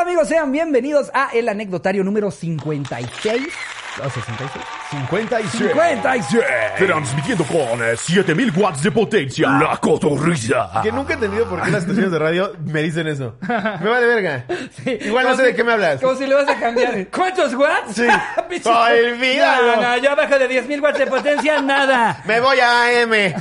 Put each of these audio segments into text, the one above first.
amigos? Sean bienvenidos a el anecdotario número 56. ¿O 66? 56. 56. Transmitiendo con eh, 7000 watts de potencia. La cotorriza. Que nunca he entendido por qué las estaciones de radio me dicen eso. Me vale verga. Sí. Igual no sé de qué me hablas. Como si le vas a cambiar. ¿Cuántos watts? Sí. Ay, olvídalo. No, no, yo abajo de 10.000 watts de potencia, nada. Me voy a AM.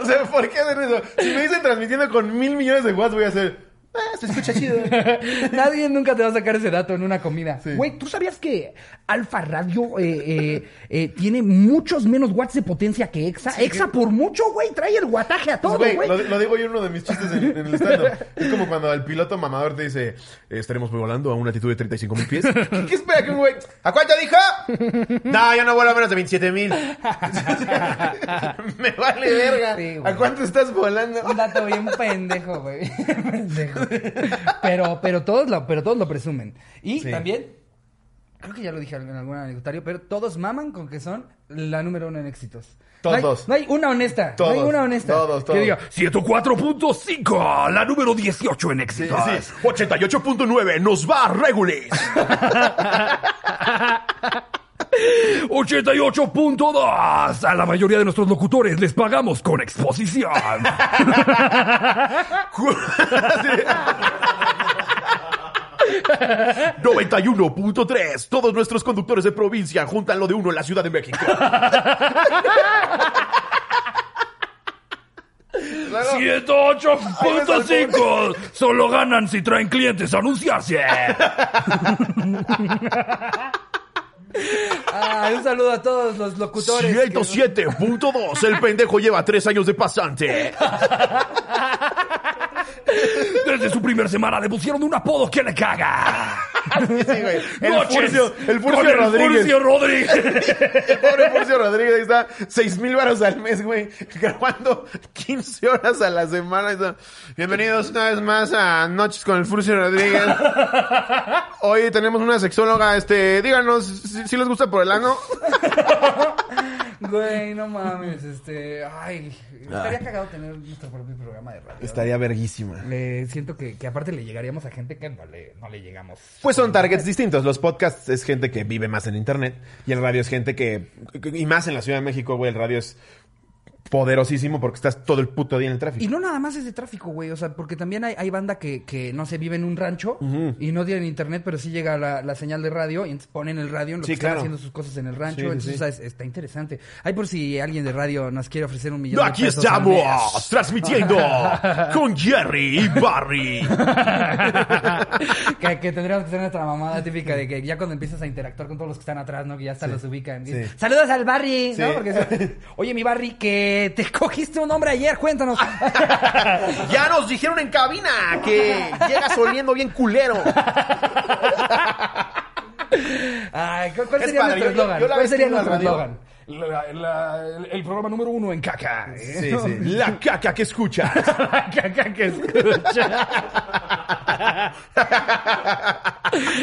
o sea, ¿por qué hacen eso? Si me dicen transmitiendo con mil millones de watts, voy a hacer. Ah, se escucha chido. Nadie nunca te va a sacar ese dato en una comida. Sí. Güey, ¿tú sabías que Alfa Radio eh, eh, eh, tiene muchos menos watts de potencia que Exa? Exa por mucho, güey, trae el guataje a todo, Güey, lo, lo digo yo en uno de mis chistes en, en el stand Es como cuando el piloto mamador te dice, estaremos volando a una altitud de 35 mil pies. ¿Qué, qué espera que un güey? ¿A cuánto dijo? No, yo no vuelo a menos de 27 mil. Me vale verga. Sí. ¿A cuánto estás volando? Un dato bien pendejo, güey. pendejo. Pero, pero todos lo, pero todos lo presumen. Y Sí. también, creo que ya lo dije en algún anecdotario, pero todos maman con que son la número uno en éxitos. No hay- Todos. No hay, una honesta. no Todos. hay una honesta. Todos, Que todos. diga, 104.5, la número 18 en éxitos. Sí, sí. 88.9, nos va Regulis. 88.2, a la mayoría de nuestros locutores les pagamos con exposición. 91.3, todos nuestros conductores de provincia juntan lo de uno en la Ciudad de México. 108.5, solo ganan si traen clientes a anunciarse. ah, un saludo a todos los locutores. que- 107.2, el pendejo lleva tres años de pasante. Desde su primer semana le pusieron un apodo que le caga. Sí, güey. El Noches Furcio, el Furcio el Rodríguez. Furcio Rodríguez. El pobre Furcio Rodríguez ahí está seis mil varos al mes, güey, grabando 15 horas a la semana. Está. Bienvenidos una vez más a Noches con el Furcio Rodríguez. Hoy tenemos una sexóloga, este, díganos si, si les gusta por el ano. Güey, no mames, este, ay, estaría cagado tener nuestro propio programa de radio. Estaría verguísima. Le siento que, que aparte le llegaríamos a gente que no le, no le llegamos. Pues son targets distintos. Los podcasts es gente que vive más en internet y el radio es gente que, y más en la Ciudad de México, güey, el radio es poderosísimo porque estás todo el puto día en el tráfico. Y no nada más es de tráfico, güey. O sea, porque también hay, hay banda que, que, no sé, vive en un rancho y no tienen internet, pero sí llega la, la señal de radio y entonces ponen el radio en lo Sí, que están claro. haciendo sus cosas en el rancho. Sí, entonces, sí. o sea, es- está interesante. Hay por si alguien de radio nos quiere ofrecer un millón Aquí de pesos. al mes. estamos, transmitiendo con Jerry y Barry. que, que tendríamos que ser nuestra mamada típica de que ya cuando empiezas a interactuar con todos los que están atrás, ¿no? Que ya hasta los ubican. Saludos al Barry, ¿no? Porque, oye, mi Barry, que te cogiste un hombre ayer, cuéntanos. Ya nos dijeron en cabina que llegas oliendo bien culero. Ay, ¿cu- ¿cuál Es sería padre, nuestro eslogan? ¿Cuál sería nuestro eslogan? La- la- el, el programa número uno en caca. ¿eh? Sí, sí. La caca que escuchas. La caca que escucha.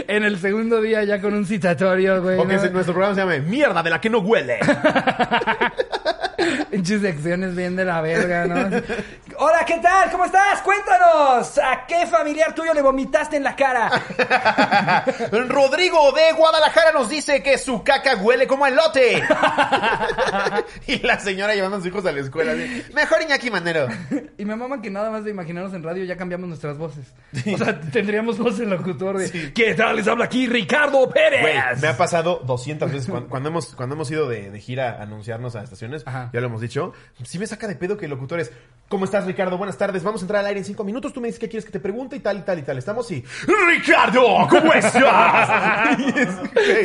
en el segundo día ya con un citatorio, güey. O que ¿no? nuestro programa se llame Mierda de la que no huele. Pinches secciones bien de la verga, ¿no? Hola, ¿qué tal? ¿Cómo estás? Cuéntanos. ¿A qué familiar tuyo le vomitaste en la cara? Rodrigo de Guadalajara nos dice que su caca huele como a elote. y la señora llevando a sus hijos a la escuela. así, Mejor Iñaki Manero. Y me maman que nada más de imaginarnos en radio ya cambiamos nuestras voces. O sea, tendríamos voz en locutor de... ¿Qué tal? Les habla aquí Ricardo Pérez. Güey, me ha pasado 200 veces cuando, cuando hemos, cuando hemos ido de, de gira a anunciarnos a estaciones. Ajá. Ya lo hemos dicho. Sí me saca de pedo que el locutor es, ¿cómo estás Ricardo? Buenas tardes. Vamos a entrar al aire en cinco minutos. Tú me dices qué quieres que te pregunte y tal y tal y tal. Estamos y... Ricardo, ¿cómo estás?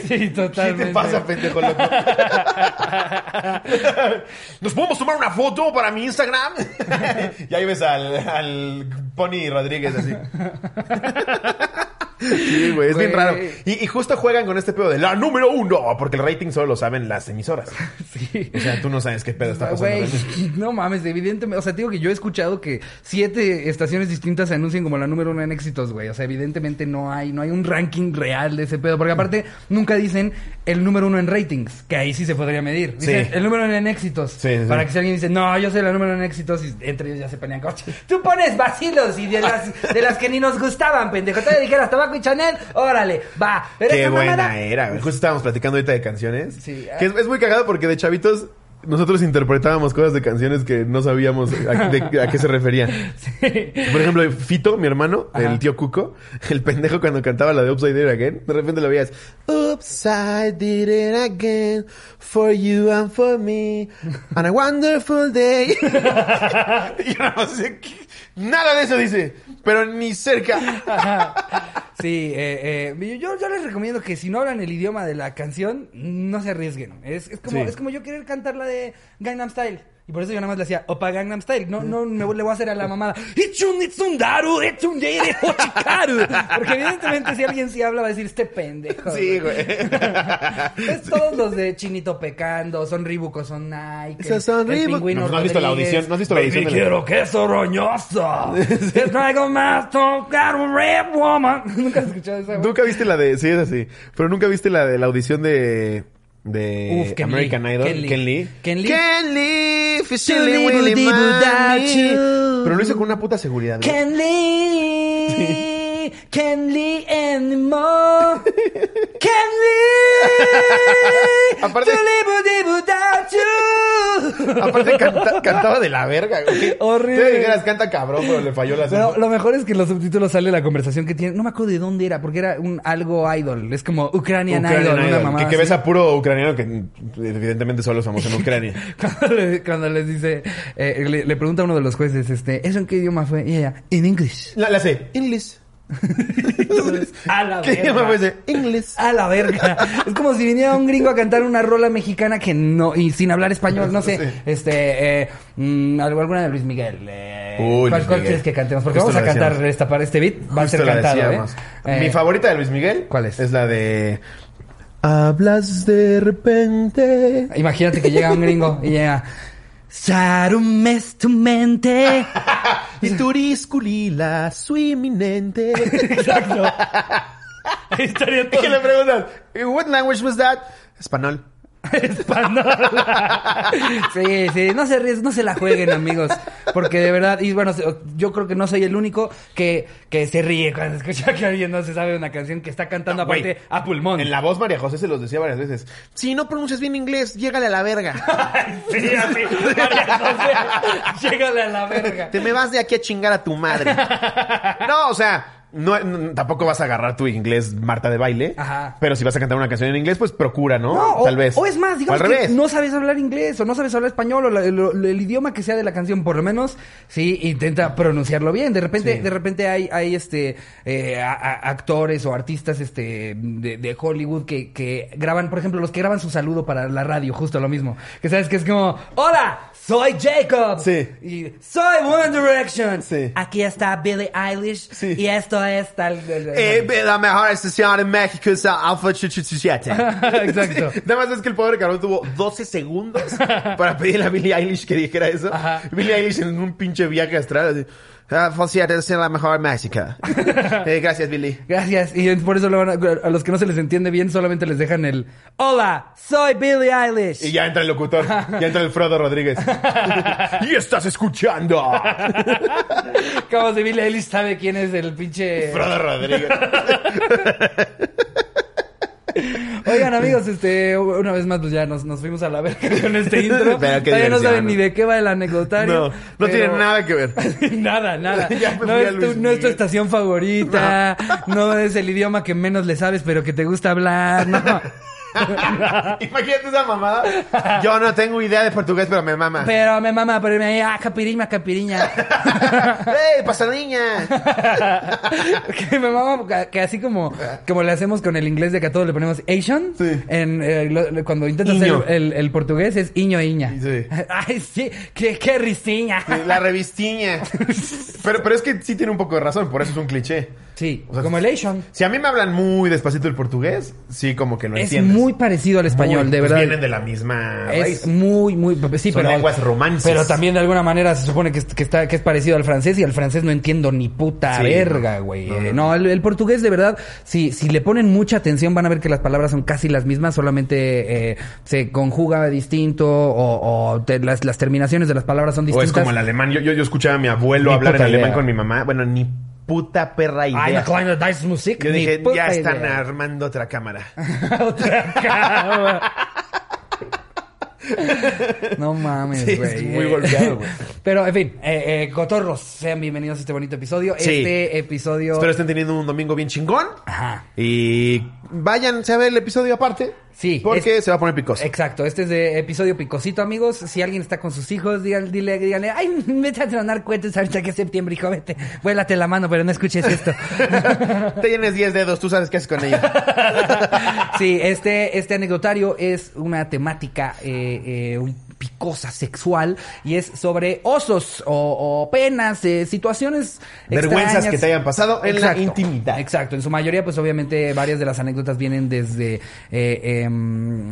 Sí, totalmente. ¿Qué te pasa, pendejo loco? ¿Nos podemos tomar una foto para mi Instagram? y ahí ves al, al Pony Rodríguez así. Sí, güey, es bien raro. Y, y justo juegan con este pedo de la número uno, porque el rating solo lo saben las emisoras. Sí. O sea, tú no sabes qué pedo está pasando. Güey, no mames, evidentemente, o sea, te digo que yo he escuchado que siete estaciones distintas se anuncian como la número uno en éxitos, güey. O sea, evidentemente no hay, no hay un ranking real de ese pedo, porque aparte nunca dicen el número uno en ratings, que ahí sí se podría medir. Dicen Sí. el número uno en éxitos. Sí, sí, sí. Para que si alguien dice, no, yo soy la número uno en éxitos, y entre ellos ya se pelean coche. Tú pones vacilos y de las, de las que ni nos gustaban, pendejo. Te dijeras y Chanel, órale, va. Pero Qué buena mamada- era, güey. Justo estábamos platicando ahorita de canciones. Sí. Que es, es muy cagado porque de chavitos nosotros interpretábamos cosas de canciones que no sabíamos a, de- a qué se referían. Por ejemplo, Fito, mi hermano, Ajá. el tío Cuco, el pendejo cuando cantaba la de Upside Down Again, de repente lo veías. Upside it again, for you and for me, on a wonderful day. y yo más decía, "¿Qué? Nada de eso dice, pero ni cerca. Sí, eh, eh, yo, yo les recomiendo que si no hablan el idioma de la canción, no se arriesguen. Es, es como, Sí. es como yo querer cantar la de Gangnam Style. Y por eso yo nada más le hacía Opa Gangnam Style. No, no me le voy a hacer a la mamada. Ichun itsun daru, ichun yeire hochikaru. Porque evidentemente si alguien sí habla va a decir este pendejo. Sí, güey. Es todos los de Chinito Pecando, son Reebok o son Nike. Esos son. Pingüino No, ¿no has visto la audición? ¿No has visto la audición Baby, de la- quiero queso roñoso. Te traigo más tocar un red woman. Nunca has escuchado esa, güey? Nunca viste la de, sí es así, pero nunca viste la de la audición de de Uf, Ken American Lee. Idol, Ken Lee. Ken Lee. Ken Lee. Ken Lee, Money. chu. Pero lo hizo con una puta seguridad. güey. Ken Lee, Ken Lee anymore. Ken Lee, Aparte- Tulibu, dibu, da, chu. Aparte canta- cantaba de la verga, güey. Horrible. Tú dijeras canta cabrón, pero le falló la Pero lo mejor es que en los subtítulos sale la conversación que tiene. No me acuerdo de dónde era, porque era un algo idol. Es como Ucranian, Ucranian Idol, una Idol, mamá. que, que ves a puro ucraniano que evidentemente solo es famoso en Ucrania. cuando, le- cuando les dice, eh, le, le pregunta a uno de los jueces, este, ¿eso en qué idioma fue? Y ella, en inglés. La, la sé, A la ¿Qué verga. English. A la verga. Es como si viniera un gringo a cantar una rola mexicana que no, y sin hablar español, no sé, Sí. este, eh, mm, alguna de Luis Miguel. Eh, Uy, ¿Cuál, Luis cuál Miguel. quieres que cantemos? Porque Justo vamos a cantar esta para este beat, va a ser cantado, ¿eh? decíamos. Eh, Mi favorita de Luis Miguel. ¿Cuál es? Es la de... Hablas de repente. Imagínate que llega un gringo y llega, Sarumes tu mente. Turisculila, su inminente. Exacto. Ahí estaría todo. que le preguntas, what language was that? Español. Sí, sí, no se ries- no se la jueguen, amigos. Porque de verdad, y bueno, yo creo que no soy el único que, que se ríe cuando escucha que alguien no se sabe una canción que está cantando No, aparte a pulmón. En la voz María José se los decía varias veces. Si no pronuncias bien inglés, llégale a la verga. Sí, así. María José, llégale a la verga. Te me vas de aquí a chingar a tu madre. No, o sea, no, no- tampoco vas a agarrar tu inglés Marta de baile. Ajá. Pero si vas a cantar una canción en inglés, pues procura, ¿no? No, o, Tal vez. o es más, O digamos al que revés. no sabes hablar inglés o no sabes hablar español o la- el, el idioma que sea de la canción, por lo menos, sí, intenta pronunciarlo bien. De repente, Sí. de repente hay, hay este eh, a- a- actores o artistas este de, de Hollywood que, que graban, por ejemplo, los que graban su saludo para la radio, justo lo mismo. Que sabes que es como, hola, soy Jacob. Sí. Y soy One Direction. Sí. Aquí está Billie Eilish. Sí. Y esto es tal. Eh, la mejor estación en México es Alfa 887. Exacto. Nada más es que el pobre cabrón tuvo 12 segundos para pedirle a Billie Eilish que dijera eso. Ajá. Billie Eilish en un pinche viaje astral. Así, Alfa 887 es la mejor México. Eh, gracias, Billie. Gracias. Y por eso lo van a, a los que no se les entiende bien solamente les dejan el Hola, soy Billie Eilish. Y ya entra el locutor. Ya entra el Frodo Rodríguez. y estás escuchando. Como si Billie Eilish sabe quién es el pinche. Frodo Rodríguez. Oigan, amigos, este, una vez más, pues ya nos, nos fuimos a la verga con este intro. Pero Todavía no saben ni de qué va el anecdotario. No, no pero- tiene nada que ver. nada, nada. Ya no, es tu, no es tu estación favorita. No. es el idioma que menos le sabes, pero que te gusta hablar. No. Imagínate esa mamada. Yo no tengo idea de portugués, pero me mama. Pero me mama, pero me ah, capiriña, capiriña. ¡Ey, pasadiña! que me mama que- así como, como le hacemos con el inglés de que a todos le ponemos Asian. Sí. En, eh, lo- cuando intentas hacer el, el portugués es iño iña. Sí. Ay, sí, qué, qué ristiña. La revistiña. Pero, pero es que sí tiene un poco de razón, por eso es un cliché. Sí, O sea, como el Asian. Si a mí me hablan muy despacito el portugués, sí, como que lo Es entiendes. muy parecido al español, Muy, de pues verdad. vienen de la misma Es raíz. muy, muy... Sí, Son pero... lenguas romances. Pero también de alguna manera se supone que, es- que está, que es parecido al francés y al francés no entiendo ni puta Sí, verga, no. güey. No, Eh, no. No, el, el portugués de verdad, si, si le ponen mucha atención van a ver que las palabras son casi las mismas, solamente eh, se conjuga distinto o, o te- las, las terminaciones de las palabras son O distintas. es como el alemán. Yo, yo, yo escuchaba a mi abuelo Ni hablar en alemán idea. con mi mamá. Bueno, ni puta perra idea. Ay, Dice Musik. Yo dije, ya están idea. armando otra cámara. Otra cama. No mames, Sí, güey. es muy golpeado, güey. Pero, en fin, eh, eh, cotorros, sean bienvenidos a este bonito episodio. Sí. Este episodio... Espero estén teniendo un domingo bien chingón. Ajá. Y váyanse a ver el episodio aparte. Sí, Porque es- se va a poner picoso. Exacto, este es de episodio picosito, amigos. Si alguien está con sus hijos, díganle, dile, díganle, ay, vete a tronar cohetes ahorita que es septiembre, hijo, vete. Vuélate la mano, pero no escuches esto. Te tienes 10 dedos, tú sabes qué haces con ellos. sí, este, este anecdotario es una temática eh, eh, un- picosa sexual y es sobre osos o, o penas, eh, situaciones Vergüenzas extrañas. que te hayan pasado en la intimidad. Exacto, en su mayoría, pues obviamente varias de las anécdotas vienen desde eh,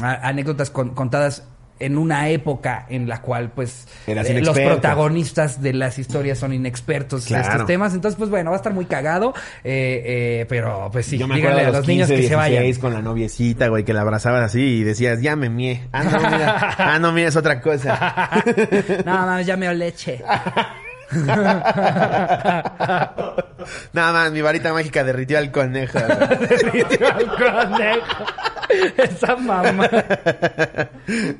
a- anécdotas con- contadas en una época en la cual pues eh, los protagonistas de las historias son inexpertos en Claro. estos temas entonces pues bueno va a estar muy cagado eh, eh, pero pues sí Yo me díganle a los, niños que se vayan 16 con la noviecita, güey, que la abrazabas así y decías, ya me mié. Ah, no, mira. Ah, no, mira, es otra cosa. no mames ya me dio leche Nada más, mi varita mágica derritió al conejo. güey. esa mamá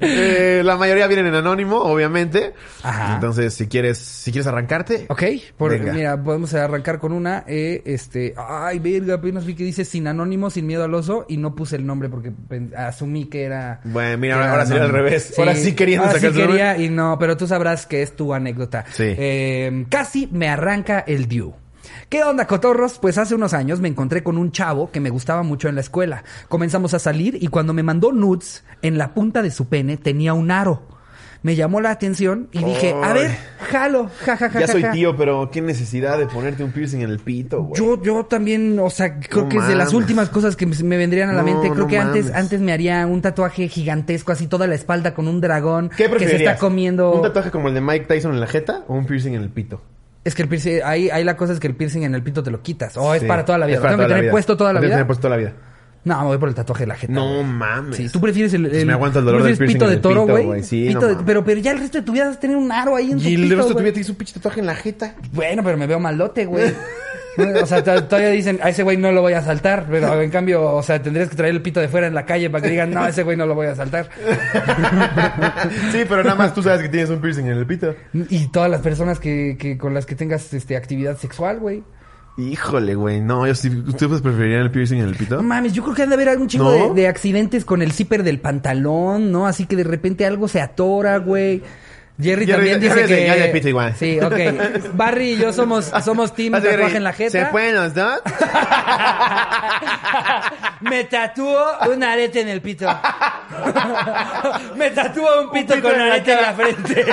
Eh, la mayoría vienen en anónimo, obviamente. Ajá. Entonces, si quieres, si quieres arrancarte. Ok, por- Venga. mira, podemos arrancar con una. eh, este, ay, verga, apenas vi que dice sin anónimo, sin miedo al oso, y no puse el nombre porque asumí que era. Bueno, mira, ahora, era ahora sería al revés. ahora sí queriendo ahora sacar sí quería y no, pero tú sabrás que es tu anécdota. Sí. Eh, casi me arranca el Dew. ¿Qué onda, cotorros? Pues hace unos años me encontré con un chavo que me gustaba mucho en la escuela. Comenzamos a salir y cuando me mandó nudes, en la punta de su pene tenía un aro. Me llamó la atención y dije, a ver, jalo, ja, ja, ja, Ya ja, soy ja". tío, pero qué necesidad de ponerte un piercing en el pito, güey. Yo, yo también, o sea, creo No que es de las últimas cosas que me, vendrían a la No, mente. Creo no que antes, mames. antes me haría un tatuaje gigantesco, así toda la espalda con un dragón ¿Qué que se está comiendo. ¿Un tatuaje como el de Mike Tyson en la jeta o un piercing en el pito? Es que el piercing, ahí, ahí la cosa es que el piercing en el pito te lo quitas. O es Sí, para toda la vida. es ¿Lo para tengo que toda la tener vida. puesto toda la vida? tener puesto toda la vida. No, me voy por el tatuaje de la jeta. No güey. mames. Sí, tú prefieres el, Pues el- me aguanta el dolor del piercing pito de toro, güey. Sí, Pito no de- mames. pero, pero ya el resto de tu vida vas a tener un aro ahí en tu Y el pito, resto de tu vida tienes un pinche tatuaje en la jeta. Bueno, pero me veo malote, güey. O sea, to- todavía dicen, a ese güey no lo voy a saltar, pero en cambio, o sea, tendrías que traer el pito de fuera en la calle para que digan, no, ese güey no lo voy a saltar. sí, pero nada más tú sabes que tienes un piercing en el pito. Y todas las personas que, que con las que tengas este actividad sexual, güey. Híjole, güey. No, yo sí. ¿Ustedes preferirían el piercing en el pito? Mames, yo creo que han de haber algún chingo ¿No? de, de accidentes con el zipper del pantalón, ¿no? Así que de repente algo se atora, güey. Jerry, Jerry- también dice Jerry que... pito igual. Sí, ok. Barry y yo somos, somos team que, tatuaje en la jeta. ¿Se pueden los dos? Me tatúo un arete en el pito. Me tatúo un pito, pito con en la arete en la frente.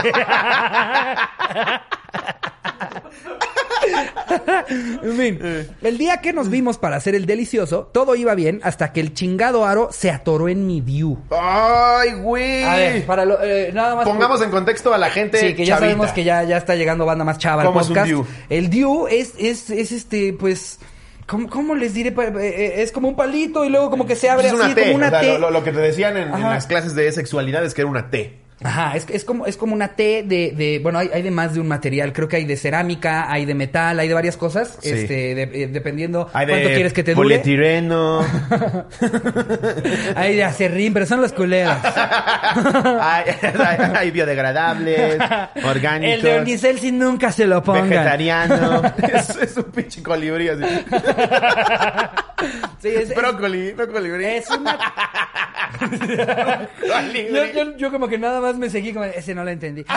en fin, el día que nos vimos para hacer el delicioso, todo iba bien hasta que el chingado aro se atoró en mi view. ¡Ay, güey! A ver, para lo, eh, nada más. Pongamos en contexto a la gente. Sí, que ya chavita. sabemos que ya, ya está llegando banda más chava al ¿Cómo es un podcast. Dew? El Dew es, es, es este, pues. ¿Cómo, cómo les diré? Eh, eh, Es como un palito y luego como que se abre Es así, una T. como una o sea, T. Lo, que te decían en, en las clases de sexualidad es que era una T. Ajá, es, es como, es como una T de, de bueno, hay, hay de más de un material, creo que hay de cerámica, hay de metal, hay de varias cosas, Sí. este, de- eh, dependiendo Hay cuánto de quieres que te dure. polietileno. Hay de acerrín, pero son los culeros. hay, hay- hay biodegradables, orgánicos. El de Unicel si nunca se lo pongan. Vegetariano. es, es un pinche colibrí así. Sí, es, Brócoli, colibrí. Es una, Yo, yo, yo como que nada más me seguí como, ese no lo entendí.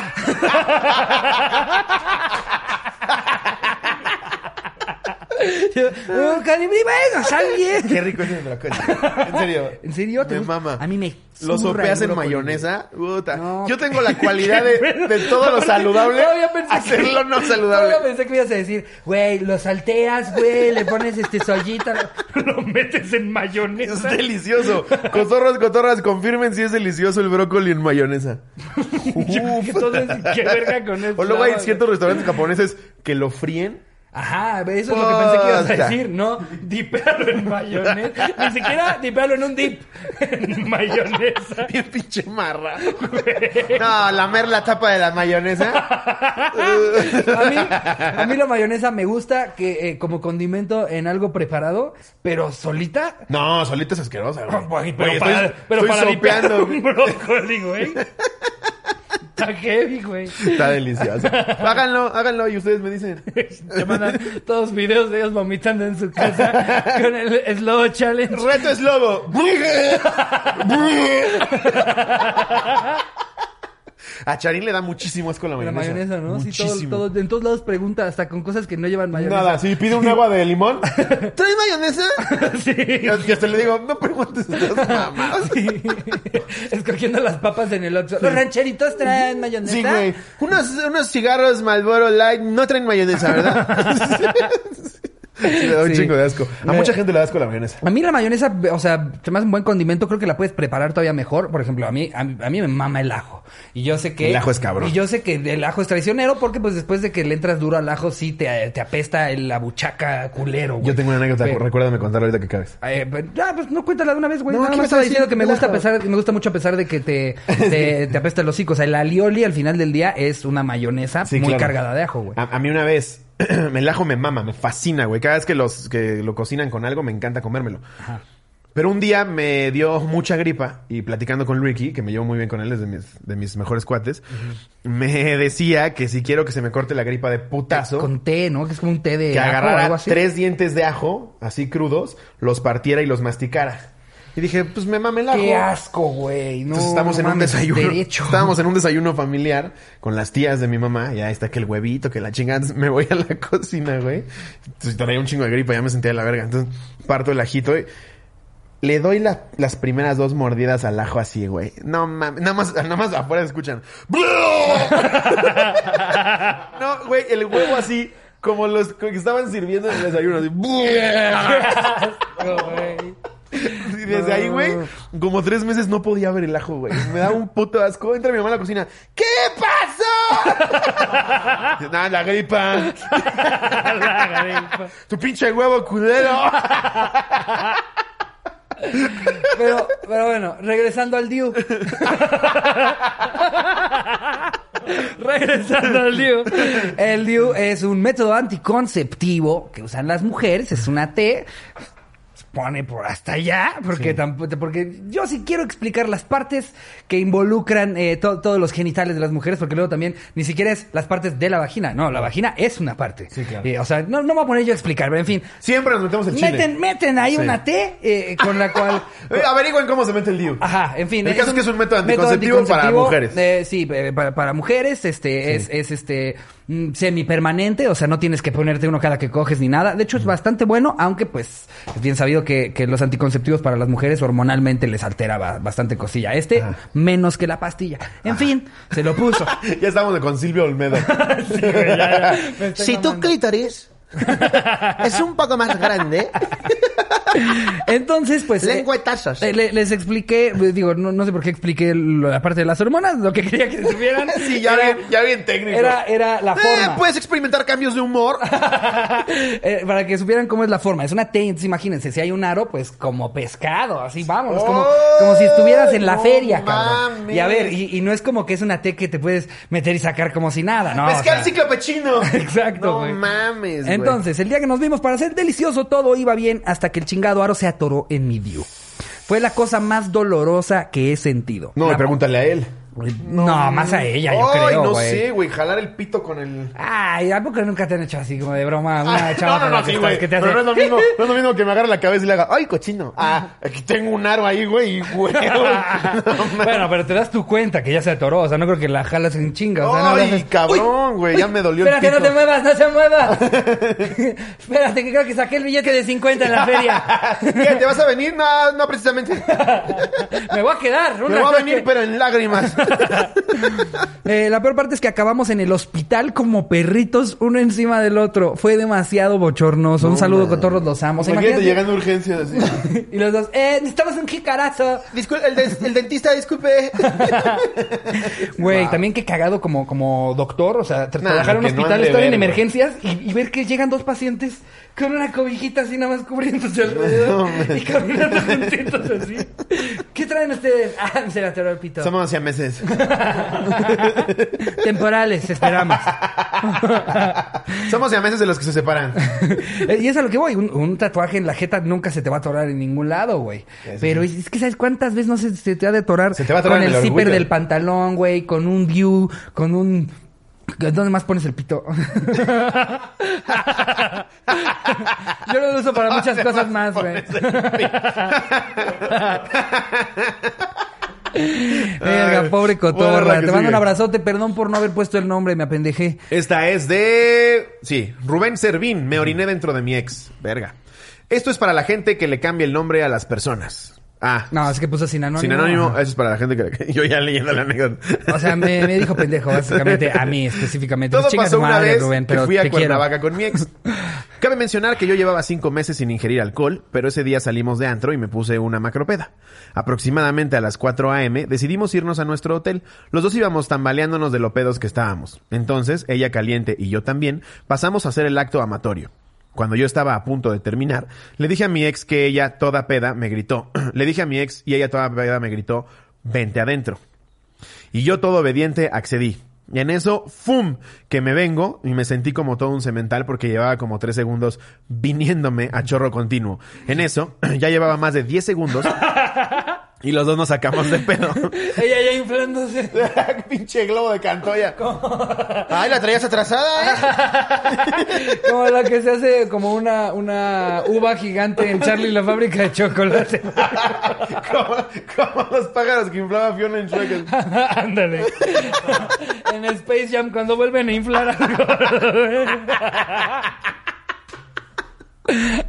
Yo, "Oh, Calibri, bueno, bien. Qué rico es el brócoli. En serio. ¿En serio? ¿Te Me gusta? mama. A mí me Lo zurra sopeas en mayonesa. Puta. No. Yo tengo la cualidad de, de todo lo saludable Todavía pensé que- hacerlo no saludable. Todavía pensé que me ibas a decir, güey, lo salteas, güey, le pones este soyita, lo, lo metes en Es mayonesa. delicioso. Cotorras, cotorras, confirmen si es delicioso el brócoli en mayonesa. Entonces, qué verga con eso. O luego hay ciertos restaurantes japoneses que lo fríen. Ajá, eso es lo que pensé que ibas a decir, ¿no? Dipealo en mayonesa. Ni siquiera dipealo en un dip. En mayonesa. Bien pinche marra. No, lamer la tapa de la mayonesa. A mí, a mí la mayonesa me gusta que eh, como condimento en algo preparado, pero solita. No, solita es asquerosa, güey. Pero para, estoy- pero estoy para dipear sopeando, un güey. brócoli, güey. Está heavy, güey. Está delicioso. Háganlo, háganlo y ustedes me dicen. Te mandan todos videos de ellos vomitando en su casa con el Slow Challenge. Reto es lobo. A Charín le da muchísimo asco la La mayonesa. mayonesa, ¿no? Sí, todo, Muchísimo. todo- en todos lados pregunta, hasta con cosas que no llevan mayonesa. Nada, si pide un agua de limón. ¿Trae mayonesa? Sí. Y hasta le digo, no preguntes esas mamadas. Sí. Escogiendo las papas en el Oxxo. Los rancheritos traen mayonesa. Sí, güey. Unos, unos cigarros Malboro Light no traen mayonesa, ¿verdad? Sí, da un Sí. chingo de asco. A Me- mucha gente le da asco la mayonesa. A mí la mayonesa, o sea, se me hace un buen condimento, creo que la puedes preparar todavía mejor. Por ejemplo, a mí, a, mí- a mí me mama el ajo. Y yo sé que... El ajo es cabrón. Y yo sé que el ajo es traicionero porque pues después de que le entras duro al ajo, sí te, te apesta el, la buchaca culero, güey. Yo tengo una anécdota, Pero- recuérdame contarla ahorita que cabes. Eh, pero- ya, pues no cuéntala de una vez, güey. No, Nada ¿qué más me estaba estás diciendo que me gusta, a pesar, me gusta mucho a pesar de que te, te, te apesta el hocico. O sea, el alioli al final del día es una mayonesa Sí, muy claro. cargada de ajo, güey. A, a mí una vez, el ajo me mama, me fascina, güey. Cada vez que, los, que lo cocinan con algo, me encanta comérmelo. Pero un día me dio mucha gripa y platicando con Ricky, que me llevo muy bien con él, es de mis, de mis mejores cuates, me decía que si quiero que se me corte la gripa de putazo, Con té, ¿no? Que es como un té de que ajo agarrara algo así. tres dientes de ajo, así crudos, los partiera y los masticara. Y dije, pues me mame ajo. Qué asco, güey. No, Entonces estamos en un desayuno. Derecho. Estábamos en un desayuno familiar con las tías de mi mamá. Y ahí está que el huevito, que la chingada. Entonces me voy a la cocina, güey. Entonces traía un chingo de gripa, ya me sentía de la verga. Entonces parto el ajito y le doy la- las primeras dos mordidas al ajo así, güey. No mames, nada más, nada más afuera escuchan. no, güey, el huevo así, como los que estaban sirviendo en el desayuno. Así. Y desde ahí, güey, como tres meses no podía ver el ajo, güey. Me da un puto asco. Entra mi mamá a la cocina. ¿Qué pasó? Nada, la gripa. La gripa. Tu pinche huevo culero. Pero, pero bueno, regresando al Diu. regresando al Diu. El Diu es un método anticonceptivo que usan las mujeres, es una T. Pone por hasta allá, porque tampoco, porque yo sí quiero explicar las partes que involucran eh, to- todos los genitales de las mujeres, porque luego también ni siquiera es las partes de la vagina. No, la vagina es una parte. Sí, claro. Eh, o sea, no, no me voy a poner yo a explicar, pero en fin. Siempre nos metemos el chile. Meten, meten ahí Sí. una T eh, con la cual Eh, averigüen cómo se mete el DIU. Ajá, en fin. El caso es que es un método anticonceptivo para mujeres. sí, para, para mujeres, este, es, es este mm, semipermanente, o sea, no tienes que ponerte uno cada que coges ni nada. De hecho, es bastante bueno, aunque pues es bien sabido que, que los anticonceptivos para las mujeres hormonalmente les altera ba- bastante cosilla. Este, menos que la pastilla. En fin, se lo puso. Ya estamos con Silvio Olmedo. Sí, ya, ya, Si tu clítoris es un poco más grande, Entonces, pues. eh, lengüetazos. eh, le- les expliqué, eh, digo, no, no sé por qué expliqué lo- la parte de las hormonas, lo que quería que supieran. Sí, ya era- bien, ya bien técnico. Era, era la Eh, forma. puedes experimentar cambios de humor. Eh, para que supieran cómo es la forma. Es una T, entonces imagínense, si hay un aro, pues como pescado, así vámonos, como, ¡Oh! como si estuvieras en la No feria, cabrón. mames. Y a ver, y, y no es como que es una T que te puedes meter y sacar como si nada, ¿no? O Pescar sea, ciclopechino. Exacto, No mames. Entonces, el día que nos vimos para hacer delicioso, todo iba bien hasta que el chingado aro se atoró en mi view. Fue la cosa más dolorosa que he sentido. No, La- pregúntale a él. No, más a ella, yo Ay, creo, no güey. sé, güey. Jalar el pito con el... Ay, ¿a poco nunca te han hecho así como de broma una chava no, no, no, que sí, estás güey. que te hace... Pero no es, lo mismo, no es lo mismo que me agarre la cabeza y le haga, ¡ay, cochino! Ah, aquí tengo un aro ahí, güey, y güey. bueno, pero te das tu cuenta que ya se atoró, o sea, no creo que la jalas en chinga, o sea, no ¡Ay, haces- cabrón, güey! Ya me dolió Espérate, el no pito. te muevas, no se muevas. Espérate, que creo que saqué el billete de 50 en la feria. ¿Qué, te vas a venir? No, no precisamente. Me voy a quedar. Me voy a venir, pero en lágrimas. Eh, la peor parte es que acabamos en el hospital como perritos, uno encima del otro. Fue demasiado bochornoso. Un saludo con todos los amos. Imagínate Imagínate. llegando a urgencias así. Y los dos, eh, necesitamos un jicarazo. Disculpe, el, dentista, disculpe. Güey, también que cagado como, como doctor, o sea, tra- Nah, trabajar en un no hospital, estar en emergencias y, y ver que llegan dos pacientes con una cobijita así nada más cubriéndose alrededor y caminando juntitos así. ¿Qué traen ustedes? Ah, se la atoró el pito. Somos siameses. Temporales, esperamos. Somos siameses de los que se separan. Y es a lo que voy. Un, un tatuaje en la jeta nunca se te va a atorar en ningún lado, güey. Pero es, es que ¿sabes cuántas veces no se, se te ha de atorar? Se te va a atorar con en el, el zipper del pantalón, güey. Con un view, con un... ¿Dónde más pones el pito? Yo lo uso para muchas cosas más, güey. Verga, pobre cotorra. Te mando un abrazote. Perdón por no haber puesto el nombre, me apendejé. Esta es de... Sí, Rubén Servín. Me oriné dentro de mi ex. Verga. Esto es para la gente que le cambia el nombre a las personas. Ah, No, es que puso sin anónimo. sin anónimo. Ajá. Eso es para la gente que... Yo ya leyendo la anécdota. O sea, me, me dijo pendejo, básicamente, a mí específicamente. Todo pasó una madre, vez Rubén, que pero fui a. Cuernavaca con mi ex. Cabe mencionar que yo llevaba cinco meses sin ingerir alcohol, pero ese día salimos de antro y me puse una macropeda. Aproximadamente a las 4 a.m. decidimos irnos a nuestro hotel. Los dos íbamos tambaleándonos de lo pedos que estábamos. Entonces, ella caliente y yo también, pasamos a hacer el acto amatorio. Cuando yo estaba a punto de terminar, le dije a mi ex que ella toda peda me gritó. le dije a mi ex y ella toda peda me gritó, vente adentro. Y yo todo obediente accedí. Y en eso, ¡fum! Que me vengo y me sentí como todo un cemental porque llevaba como tres segundos viniéndome a chorro continuo. En eso, ya llevaba más de 10 segundos y los dos nos sacamos de pedo. Ella ya inflándose. Pinche globo de cantoya. Ay, la traías atrasada, ¿eh? Como la que se hace como una, una uva gigante en Charlie la fábrica de chocolate. como, como los pájaros que inflaba Fiona en Shrek. Ándale. En Space Jam cuando vuelven a inflar algo.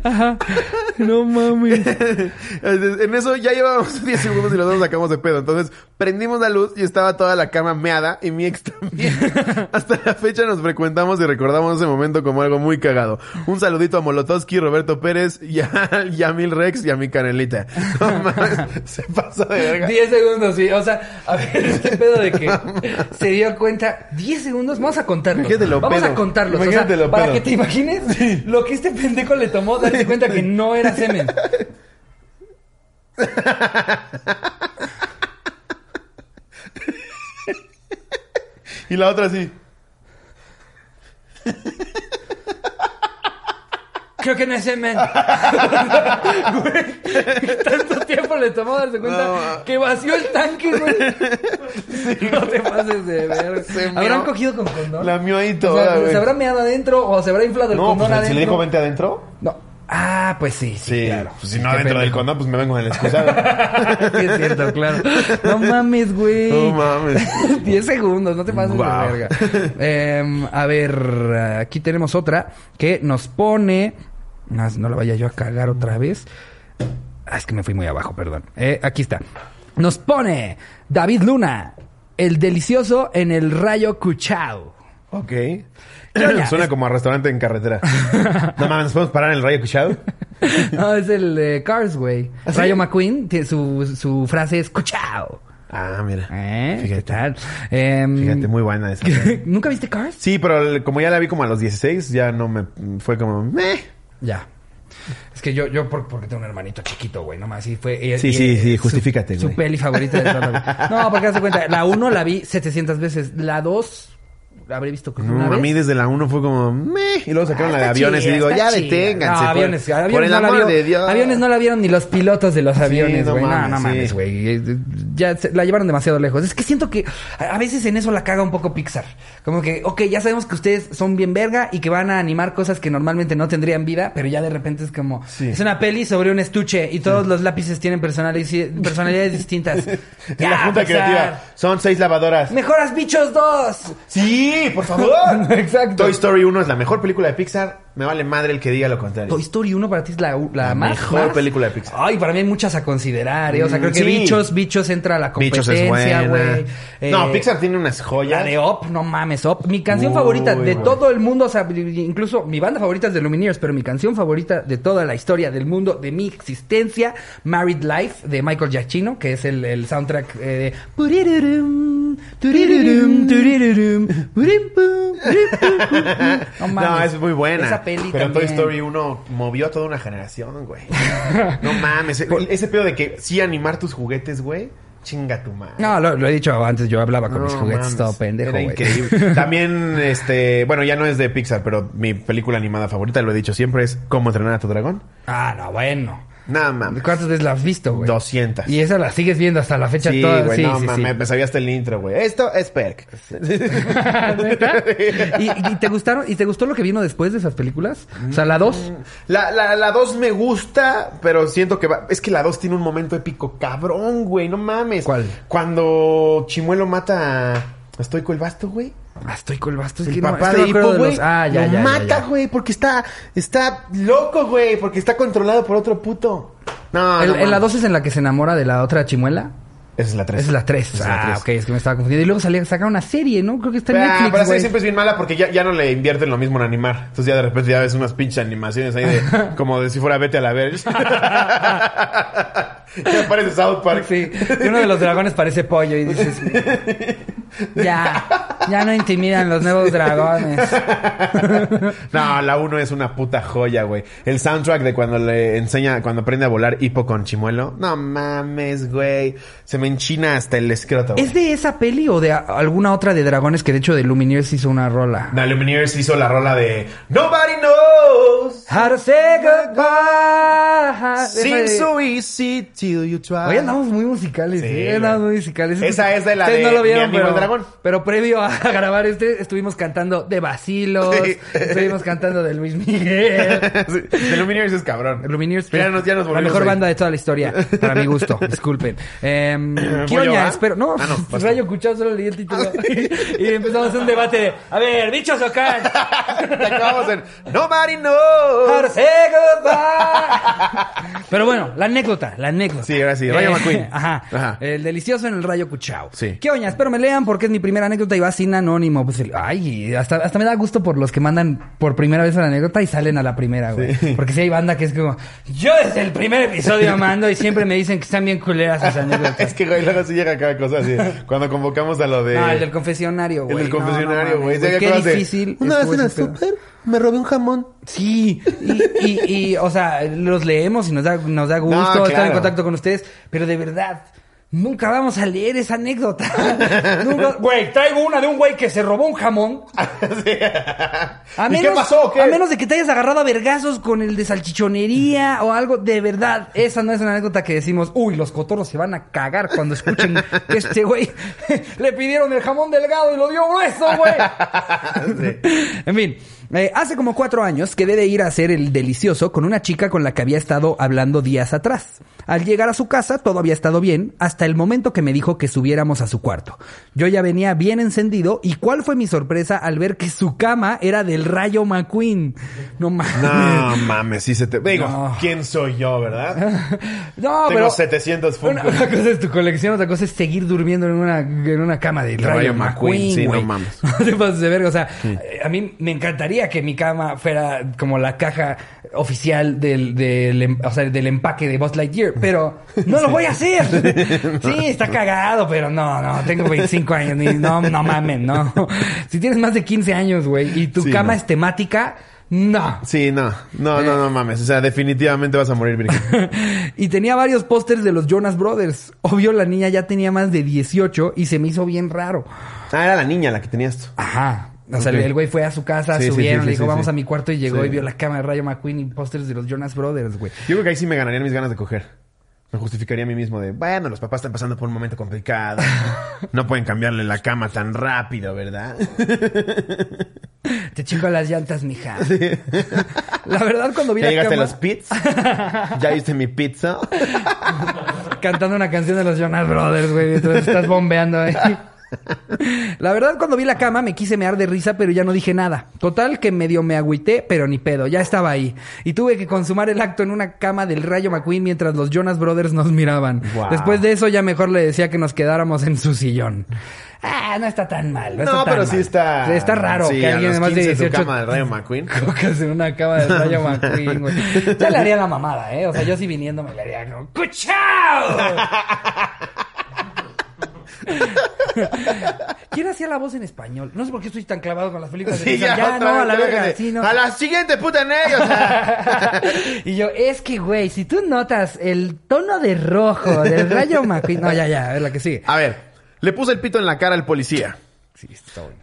Ajá. No mames. En eso ya llevábamos 10 segundos y los dos sacamos de pedo. Entonces prendimos la luz y estaba toda la cama meada y mi ex también. Hasta la fecha nos frecuentamos y recordamos ese momento como algo muy cagado. Un saludito a Molotowski, Roberto Pérez, y a Yamil Rex y a mi canelita. No mames, se pasa de verga. 10 segundos, sí. O sea, a ver, este pedo de que se dio cuenta. 10 segundos, vamos a contarlos. Imagínate lo vamos pedo. a contarlos. o sea, Imagínate lo para pedo. que te imagines lo que este pendejo le tomó darse cuenta que no era semen. Y la otra sí. Creo que no es semen. Güey, tanto tiempo le tomó darse cuenta No. que vació el tanque, güey. No te pases de ver. Se ¿Habrán cogido con condón? La mío ahí O sea, toda. ¿Se habrá meado adentro o se habrá inflado el No, condón pues adentro? si le dijo vente adentro. No. Ah, pues sí, sí, Sí, claro. pues si no Qué dentro del condón, pues me vengo en el excusado. Sí, es cierto, claro. No mames, güey. No mames. 10 segundos, no te pases de verga. Em, a ver, aquí tenemos otra que nos pone. No, no la vaya yo a cagar otra vez. Ah, es que me fui muy abajo, perdón. Eh, aquí está. Nos pone David Luna, el delicioso en el rayo Cuchao. Ok. Suena es- como a restaurante en carretera. no mames, ¿nos podemos parar en el rayo cuchado? No, es el de Cars, güey. ¿Ah, sí? Rayo McQueen, su, su frase es Cuchao. Ah, mira. ¿Eh? ¿Qué Fíjate. tal? Em, Fíjate, muy buena esa. ¿Nunca viste Cars? Sí, pero el- como ya la vi como a los 16, ya no me... Fue como... meh. Ya. Es que yo, yo por- porque tengo un hermanito chiquito, güey, nomás. Y fue. y- Sí, y- sí, sí, su- justifícate, Su, güey. peli favorita de toda la vida. No, porque haz de cuenta, la uno la vi 700 veces. La dos, habré visto creo que No, una a mí desde la 1 fue como, meh, y luego sacaron Ah, la de está aviones chida, y digo, ya deténganse. No, por- aviones, aviones por el no la amor vio- de Dios. Aviones no la vieron ni los pilotos de los aviones, güey. No, no, mames, mames, sí. güey. Ya se- la llevaron demasiado lejos. Es que siento que a veces en eso la caga un poco Pixar. Como que, ok, ya sabemos que ustedes son bien verga y que van a animar cosas que normalmente no tendrían vida, pero ya de repente es como, Sí. es una peli sobre un estuche y todos los lápices tienen personali- personalidades distintas. En Ya, la junta creativa. Son seis lavadoras. Mejoras bichos 2. Sí, por favor. Exacto. Toy Story 1 es la mejor película de Pixar. Me vale madre el que diga lo contrario. Toy Story 1 para ti es la, la, La más mejor más? película de Pixar. Ay, para mí hay muchas a considerar, ¿eh? O sea, creo que sí. Bichos, Bichos entra a la competencia, güey. no, Eh, Pixar tiene unas joyas. La de Op, no mames, Op. Mi canción Uy, favorita de todo el mundo, o sea, incluso mi banda favorita es de Lumineers, pero mi canción favorita de toda la historia del mundo, de mi existencia, Married Life, de Michael Giacchino, que es el, el soundtrack eh, de... No es muy buena. Esa peli Pero también. Toy Story 1 movió a toda una generación, güey. no mames. e- Ese pedo de que sí animar tus juguetes, güey. Chinga tu madre. No, lo, lo he dicho antes, yo hablaba con No mis juguetes mames, todo pendejo, Era increíble. También, este, bueno, ya no es de Pixar, pero mi película animada favorita, lo he dicho siempre, es Cómo entrenar a tu dragón. Ah, no, bueno. Nada mames. ¿Cuántas veces la has visto, güey? 200. Y esa la sigues viendo hasta la fecha Sí, toda. güey, sí, no sí, mames, sí. me sabía hasta el intro, güey. Esto es Perk. ¿Y, y te gustaron? ¿Y te gustó lo que vino después de esas películas? O sea, la 2. La, la, la 2 me gusta, pero siento que va... Es que la 2 tiene un momento épico cabrón, güey. No mames. ¿Cuál? Cuando Chimuelo mata a Stoico el Basto, güey. Estoy con el basto. Es El que papá no de Hippo, güey. los- Ah, ya, lo ya, mata, güey, porque está, está loco, güey, porque está controlado por otro puto. No, El- no, en la mames. 2 es en la que se enamora de la otra chimuela. Esa es la 3. Esa es la 3. Ah, ok, es que me estaba confundiendo. Y luego salía, sacaron una serie, ¿no? Creo que está en Ah, pero Netflix, así güey. siempre es bien mala porque ya, ya no le invierten lo mismo en animar. Entonces ya de repente ya ves unas pinches animaciones ahí de como de si fuera vete a la ver. ya parece South Park. Sí, y uno de los dragones parece pollo y dices... Ya, ya no intimidan los nuevos dragones. No, la 1 es una puta joya, güey. El soundtrack de cuando le enseña, cuando aprende a volar hipo con chimuelo. No mames, güey. Se me enchina hasta el escroto. güey. ¿Es de esa peli o de alguna otra de dragones que de hecho de Lumineers hizo una rola? The Lumineers hizo la rola de Nobody Knows. How to say goodbye. Seems so easy till you try. Hoy andamos muy musicales, Sí, sí, güey. andamos muy musicales. Esa es de la Ustedes de no lo vieron, Mi amigo pero, el dragón. pero previo a grabar este, estuvimos cantando de Basilos, Sí. estuvimos cantando de Luis Miguel. Sí, Lumineers es cabrón. Lumineers, Ya nos, ya nos la mejor ahí. banda de toda la historia, para mi gusto, disculpen. Eh, ¿Voy Kioña, ah? espero, no, Ah, no, tú. Rayo Cuchao solo leí el título. y empezamos un debate de, a ver, bichos o can. Te acabamos en How Knows. Pero bueno, la anécdota, la anécdota. Sí, ahora sí, Rayo McQueen. Ajá, Ajá. El delicioso en el Rayo Cuchao. Sí. ¿Qué oña? Espero me lean porque es mi primera anécdota y va anónimo. Pues, el- ay, hasta, hasta me da gusto por los que mandan por primera vez la anécdota y salen a la primera, güey. Porque si hay banda que es como, yo desde el primer episodio mando y siempre me dicen que están bien culeras sus anécdotas. Es que, güey, luego sí llega cada cosa así. Cuando convocamos a lo de... No, el del confesionario, güey. del No, no confesionario, güey. Sí, hay Qué difícil. Una vez en el pedo. súper me robé un jamón. Sí, y, y, y, o sea, los leemos y nos da, nos da gusto No, estar en contacto con ustedes, pero de verdad, nunca vamos a leer esa anécdota. Nunca- Güey, traigo una de un güey que se robó un jamón. A ¿Y menos, qué pasó? ¿Qué? A menos de que te hayas agarrado a vergazos con el de salchichonería o algo, de verdad, esa no es una anécdota que decimos, uy, los cotorros se van a cagar cuando escuchen que este güey le pidieron el jamón delgado y lo dio grueso, güey. En fin, eh, hace como cuatro años quedé de ir a hacer el delicioso con una chica con la que había estado hablando días atrás. Al llegar a su casa todo había estado bien hasta el momento que me dijo que subiéramos a su cuarto. Yo ya venía bien encendido y cuál fue mi sorpresa al ver que su cama era del Rayo McQueen. No mames. No mames, sí se te... Digo, No. ¿quién soy yo, verdad? No, Tengo pero 700 una, una cosa es tu colección, otra cosa es seguir durmiendo en una, en una cama del Rayo, Rayo McQueen, McQueen, sí, no mames. No te pases de verga, o sea, a mí me encantaría que mi cama fuera como la caja oficial del, del, em- o sea, del empaque de Buzz Lightyear, pero no lo voy a hacer. Sí, está cagado, pero no, no, tengo 25 años, no, no mames, no. Si tienes más de 15 años, güey, y tu Sí, cama no. es temática, no. Sí, no. No, no, no mames. O sea, definitivamente vas a morir virgen. y tenía varios pósters de los Jonas Brothers. Obvio, la niña ya tenía más de 18 y se me hizo bien raro. Ah, era la niña la que tenías tú. Ajá. O sea, el güey fue a su casa, Sí, subieron, sí, le dijo, vamos a mi cuarto y llegó y vio la cama de Rayo McQueen y pósters de los Jonas Brothers, güey. Yo creo que ahí sí me ganarían mis ganas de coger. Me justificaría a mí mismo de, bueno, los papás están pasando por un momento complicado. No pueden cambiarle la cama tan rápido, ¿verdad? Te chingo las llantas, mija. La verdad, cuando vi ¿Ya la llegaste a cama los pits? ¿Ya viste mi pizza? cantando una canción de los Jonas Brothers, güey, estás bombeando ahí. La verdad, cuando vi la cama me quise mear de risa, pero ya no dije nada. Total, que medio me agüité, pero ni pedo, ya estaba ahí. Y tuve que consumar el acto en una cama del Rayo McQueen mientras los Jonas Brothers nos miraban. Wow. Después de eso, ya mejor le decía que nos quedáramos en su sillón. Ah, no está tan mal. No, está No, tan pero sí está... Está raro Sí, que alguien los de más de 15 en su 18 cama del Rayo McQueen. En una cama del Rayo McQueen, güey. Ya le haría la mamada, ¿eh? O sea, yo sí viniendo me le haría como... ¡Cuchao! ¿Quién hacía la voz en español? No sé por qué estoy tan clavado con las películas de Sí, Pixar. ya, no, a la verga. Sí, no. A la siguiente puta negra. Y yo, es que, güey, si tú notas el tono de rojo del Rayo McQueen... No, ya, ya, es la que sigue. A ver, le puse el pito en la cara al policía.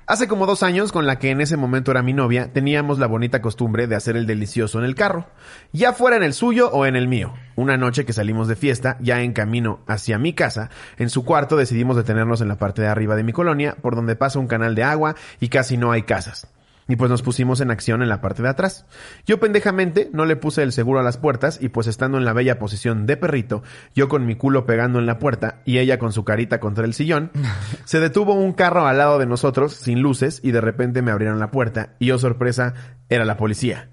Hace como dos años, con la que en ese momento era mi novia, teníamos la bonita costumbre de hacer el delicioso en el carro, ya fuera en el suyo o en el mío. Una noche que salimos de fiesta, ya en camino hacia mi casa, en su cuarto decidimos detenernos en la parte de arriba de mi colonia, por donde pasa un canal de agua y casi no hay casas. Y pues nos pusimos en acción en la parte de atrás. Yo pendejamente no le puse el seguro a las puertas y pues estando en la bella posición de perrito, yo con mi culo pegando en la puerta y ella con su carita contra el sillón, se detuvo un carro al lado de nosotros sin luces y de repente me abrieron la puerta y yo sorpresa era la policía.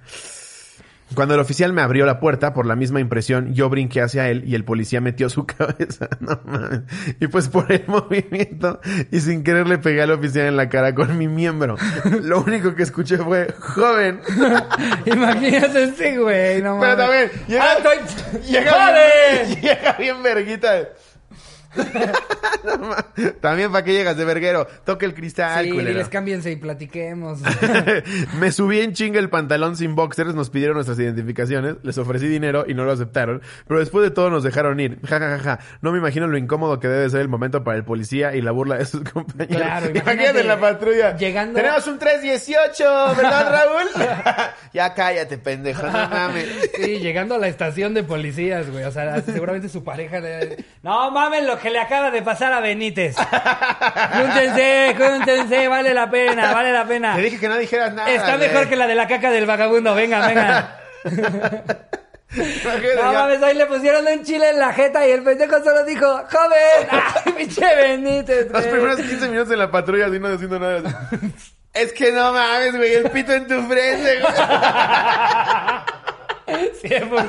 Cuando el oficial me abrió la puerta, por la misma impresión, yo brinqué hacia él y el policía metió su cabeza. No mames. Y pues por el movimiento y sin querer le pegué al oficial en la cara con mi miembro. Lo único que escuché fue, joven. Imagínate ese güey, no Pero mames. también, llega, ¡Ah, estoy... llega, llega bien verguita. No. También para que llegas de verguero, toque el cristal, Sí, culero. diles cámbiense y platiquemos. Me subí en chinga el pantalón sin boxers, nos pidieron nuestras identificaciones, les ofrecí dinero y no lo aceptaron, pero después de todo nos dejaron ir. Ja, ja, ja, ja. No me imagino lo incómodo que debe ser el momento para el policía y la burla de sus compañeros. Claro, imagínate, la patrulla. llegando- Tenemos un 318, ¿verdad, Raúl? ya cállate, pendejo, no mames. Sí, llegando a la estación de policías, güey. O sea, seguramente su pareja le... No mames lo que le acaba de pasar a Benítez. Júntense, júntense, vale la pena, vale la pena. Te dije que no dijeras nada. Está güey. mejor que la de la caca del vagabundo, venga, venga. No mames, ahí le pusieron un chile en la jeta y el pendejo solo dijo, joven, ay, pinche Benítez, Los güey". primeros 15 minutos en la patrulla así no diciendo nada. Es que no mames, güey, el pito en tu frente, güey. 100%, güey.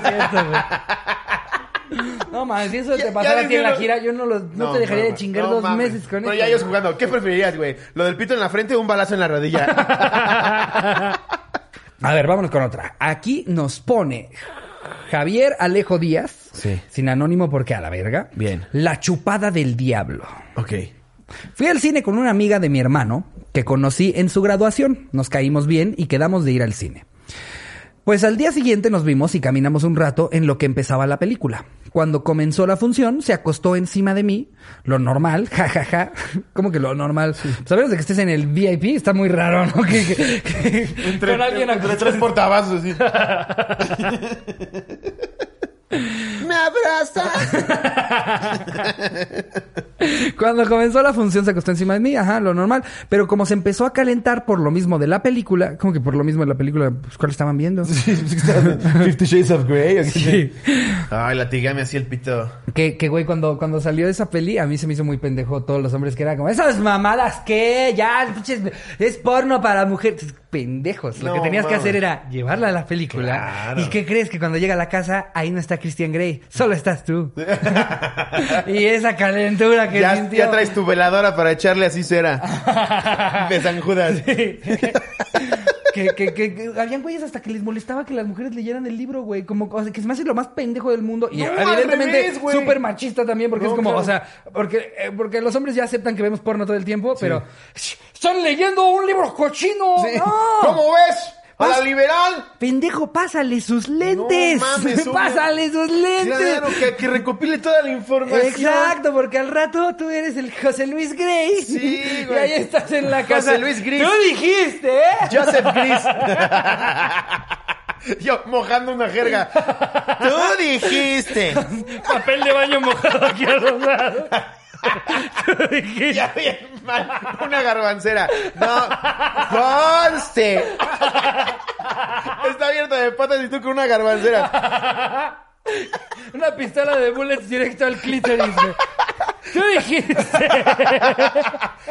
No mames, si eso Ya- te pasara a ti en la gira, yo no, lo, no, te dejaría de chingar no dos mames. meses con Pero eso. ya ellos jugando, ¿qué preferirías, güey? ¿Lo del pito en la frente o un balazo en la rodilla? A ver, vámonos con otra. Aquí nos pone Javier Alejo Díaz, Sí. sin anónimo porque a la verga. Bien. La chupada del diablo. ok. Fui al cine con una amiga de mi hermano que conocí en su graduación. Nos caímos bien y quedamos de ir al cine. Pues al día siguiente nos vimos y caminamos un rato en lo que empezaba la película. Cuando comenzó la función, se acostó encima de mí, lo normal, jajaja. ¿Cómo que lo normal? Sabemos de que estés en el VIP, está muy raro, ¿no? Que, que- que- Entre, con alguien entre tres portavasos. ¡Me abrazas! Cuando comenzó la función se acostó encima de mí, ajá, lo normal. Pero como se empezó a calentar por lo mismo de la película, como que por lo mismo de la película, pues ¿cuál estaban viendo? Fifty Shades of Grey. ¿o qué? Sí. Ay, latigame así el pito. Que, que güey, cuando, cuando salió esa peli, a mí se me hizo muy pendejo todos los hombres que era como, esas mamadas que ya, es porno para mujeres. Pendejos. Lo No, que tenías que hacer era llevarla a la película. Claro. ¿Y qué crees? Que cuando llega a la casa, ahí no está Christian Grey, solo estás tú. y esa calentura Ya, traes tu veladora para echarle así cera. De San Judas. que, que, que, que habían güeyes hasta que les molestaba que las mujeres leyeran el libro, güey. Como, o sea, que se me hace lo más pendejo del mundo. Y No, evidentemente súper machista también, porque No, es como, claro. o sea, porque, eh, porque los hombres ya aceptan que vemos porno todo el tiempo, pero. ¡Están leyendo un libro cochino! ¡No! ¿Cómo ves? ¡A la liberal! Pendejo, pásale sus lentes. mames, una- pásale sus lentes. Claro, que, que recopile toda la información. Exacto, porque al rato tú eres el José Luis Grey. Sí, Y güey. ahí estás en la José casa. Luis Gris. Tú dijiste, ¿eh? Joseph Gris. Yo mojando una jerga. Tú dijiste. Papel de baño mojado aquí a los lados. Tú dijiste. Ya bien Una garbancera. No. Conste. Está abierta de patas y tú con una garbancera. Una pistola de bullets directo al clítoris. güey. Tú dijiste.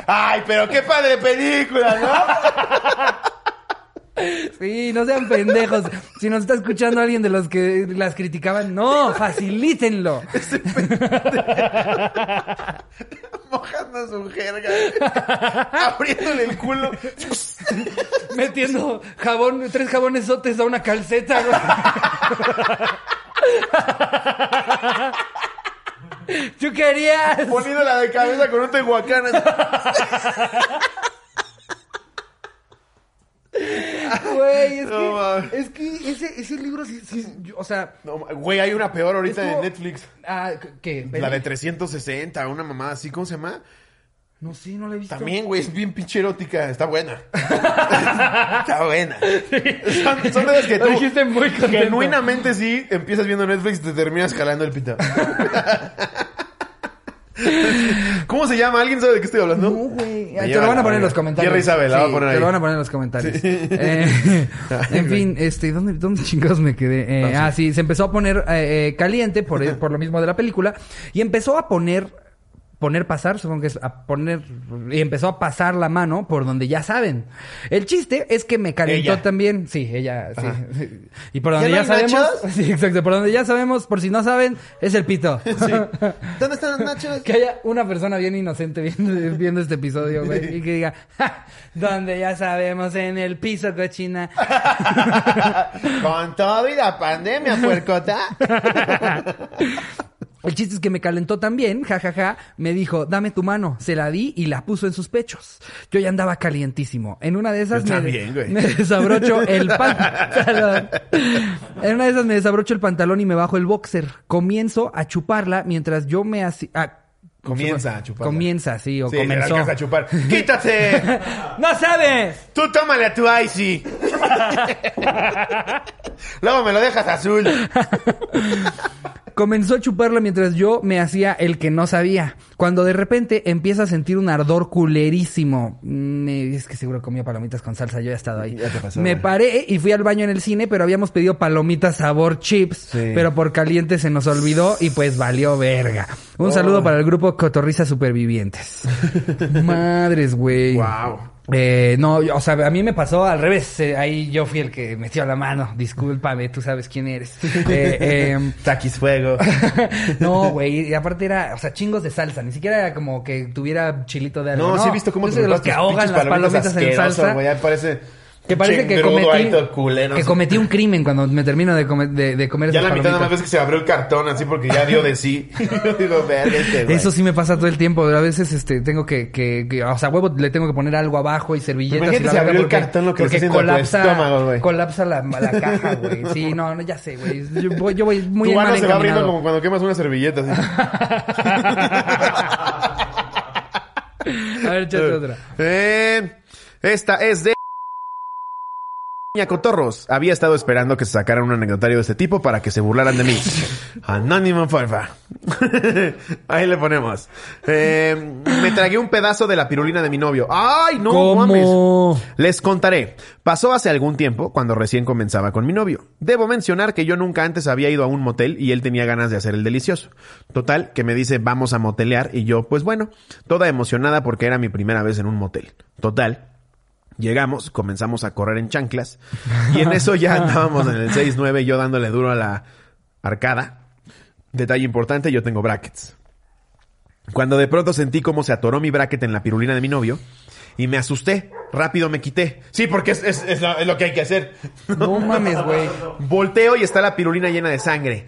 Ay, pero qué padre película, ¿no? Sí, no sean pendejos. Si nos está escuchando alguien de los que las criticaban, no, facilítenlo. Mojando su jerga. Abriéndole el culo. Metiendo jabón, tres jabones sotes a una calceta. güey. Tú querías. Poniéndola de cabeza con un tehuacán. Güey, es, No, que, es que ese, ese libro sí, sí, yo- o sea, No, güey, hay una peor ahorita como- Netflix. ah, ¿qué? La de 360, una mamada así, ¿cómo se llama? No sé, no la he visto. También, güey, es bien pinche erótica. Está buena. Está buena. Son, son de las que Lo tú dijiste muy contento. genuinamente sí empiezas viendo Netflix y te terminas jalando el pito. ¿Cómo se llama? ¿Alguien sabe de qué estoy hablando? No, güey. Te lo van a poner en los comentarios. La va a poner Te lo van a poner en los comentarios. Eh, en fin, este, ¿dónde, dónde chingados me quedé? Eh, ah, sí, se empezó a poner eh, eh, caliente por, por lo mismo de la película y empezó a poner poner pasar, supongo que es a poner y empezó a pasar la mano por donde ya saben. El chiste es que me calentó Ella. también, sí, ella, sí. Y por donde ¿Ya sabemos, nachos? sí, exacto, por donde ya sabemos, por si no saben, es el pito. ¿Dónde están los nachos? Que haya una persona bien inocente viendo, viendo este episodio, güey. Y que diga, "Ja, donde ya sabemos, en el piso, cochina. Con todo y la pandemia, puercota. El chiste es que me calentó también, jajaja. Me dijo, dame tu mano. Se la di y la puso en sus pechos. Yo ya andaba calientísimo. En una de esas me, güey. me desabrocho el pantalón. En una de esas me desabrocho el pantalón y me bajo el boxer. Comienzo a chuparla mientras yo me hacía... ah, Comienza a chuparla. Comienza, sí, o Sí, le comenzó. alcanza a chupar. ¡Quítate! ¡No sabes! Tú tómale a tu Icy. Luego me lo dejas azul. Comenzó a chuparla mientras yo me hacía el que no sabía. Cuando de repente empieza a sentir un ardor culerísimo. Me- es que seguro comió palomitas con salsa, yo he estado ahí. Ya te pasó, me paré y fui al baño en el cine, pero habíamos pedido palomitas sabor chips. Sí. Pero por caliente se nos olvidó y pues valió verga. Un Oh. saludo para el grupo Cotorriza Supervivientes. Madres, güey. Wow. Eh, no, yo- o sea, a mí me pasó al revés. Eh, ahí yo fui el que metió la mano. Discúlpame, tú sabes quién eres. Eh, em, Taquis fuego. no, güey, y aparte era, o sea, chingos de salsa, ni siquiera era como que tuviera chilito de algo. No, sí he visto cómo te los que ahogan las palomitas en asqueroso, salsa. güey, ya parece... Que parece que cometí, culero, que cometí un crimen cuando me termino de comer, de, de comer Ya la mitad nada más ves que se abrió el cartón así porque ya dio de sí. Yo digo, este. Eso sí me pasa todo el tiempo. A veces este tengo que, que, que- o sea, huevo le tengo que poner algo abajo y servilletas. Imagínate y la verga abrió el cartón lo que porque está tu colapsa, estómago, güey. colapsa la, la caja, güey. Sí, no, no, ya sé, güey. Yo voy, yo voy muy tu mano se va abriendo como cuando quemas una servilleta. Así. A ver, échate otra. Eh, esta es de... Cotorros. Había estado esperando que se sacaran un anecdotario de este tipo para que se burlaran de mí. Anónimo, porfa. Ahí le ponemos. Eh, me tragué un pedazo de la pirulina de mi novio. ¡Ay, no ¿Cómo? mames! Les contaré. Pasó hace algún tiempo, cuando recién comenzaba con mi novio. Debo mencionar que yo nunca antes había ido a un motel y él tenía ganas de hacer el delicioso. Total, que me dice vamos a motelear y yo, pues bueno, toda emocionada porque era mi primera vez en un motel. Total. Llegamos, comenzamos a correr en chanclas y en eso ya andábamos en el 6-9 yo dándole duro a la arcada. Detalle importante, yo tengo brackets. Cuando de pronto sentí cómo se atoró mi bracket en la pirulina de mi novio y me asusté. Rápido me quité. Sí, porque es, es- es lo, es lo que hay que hacer. No mames, güey. Volteo y está la pirulina llena de sangre.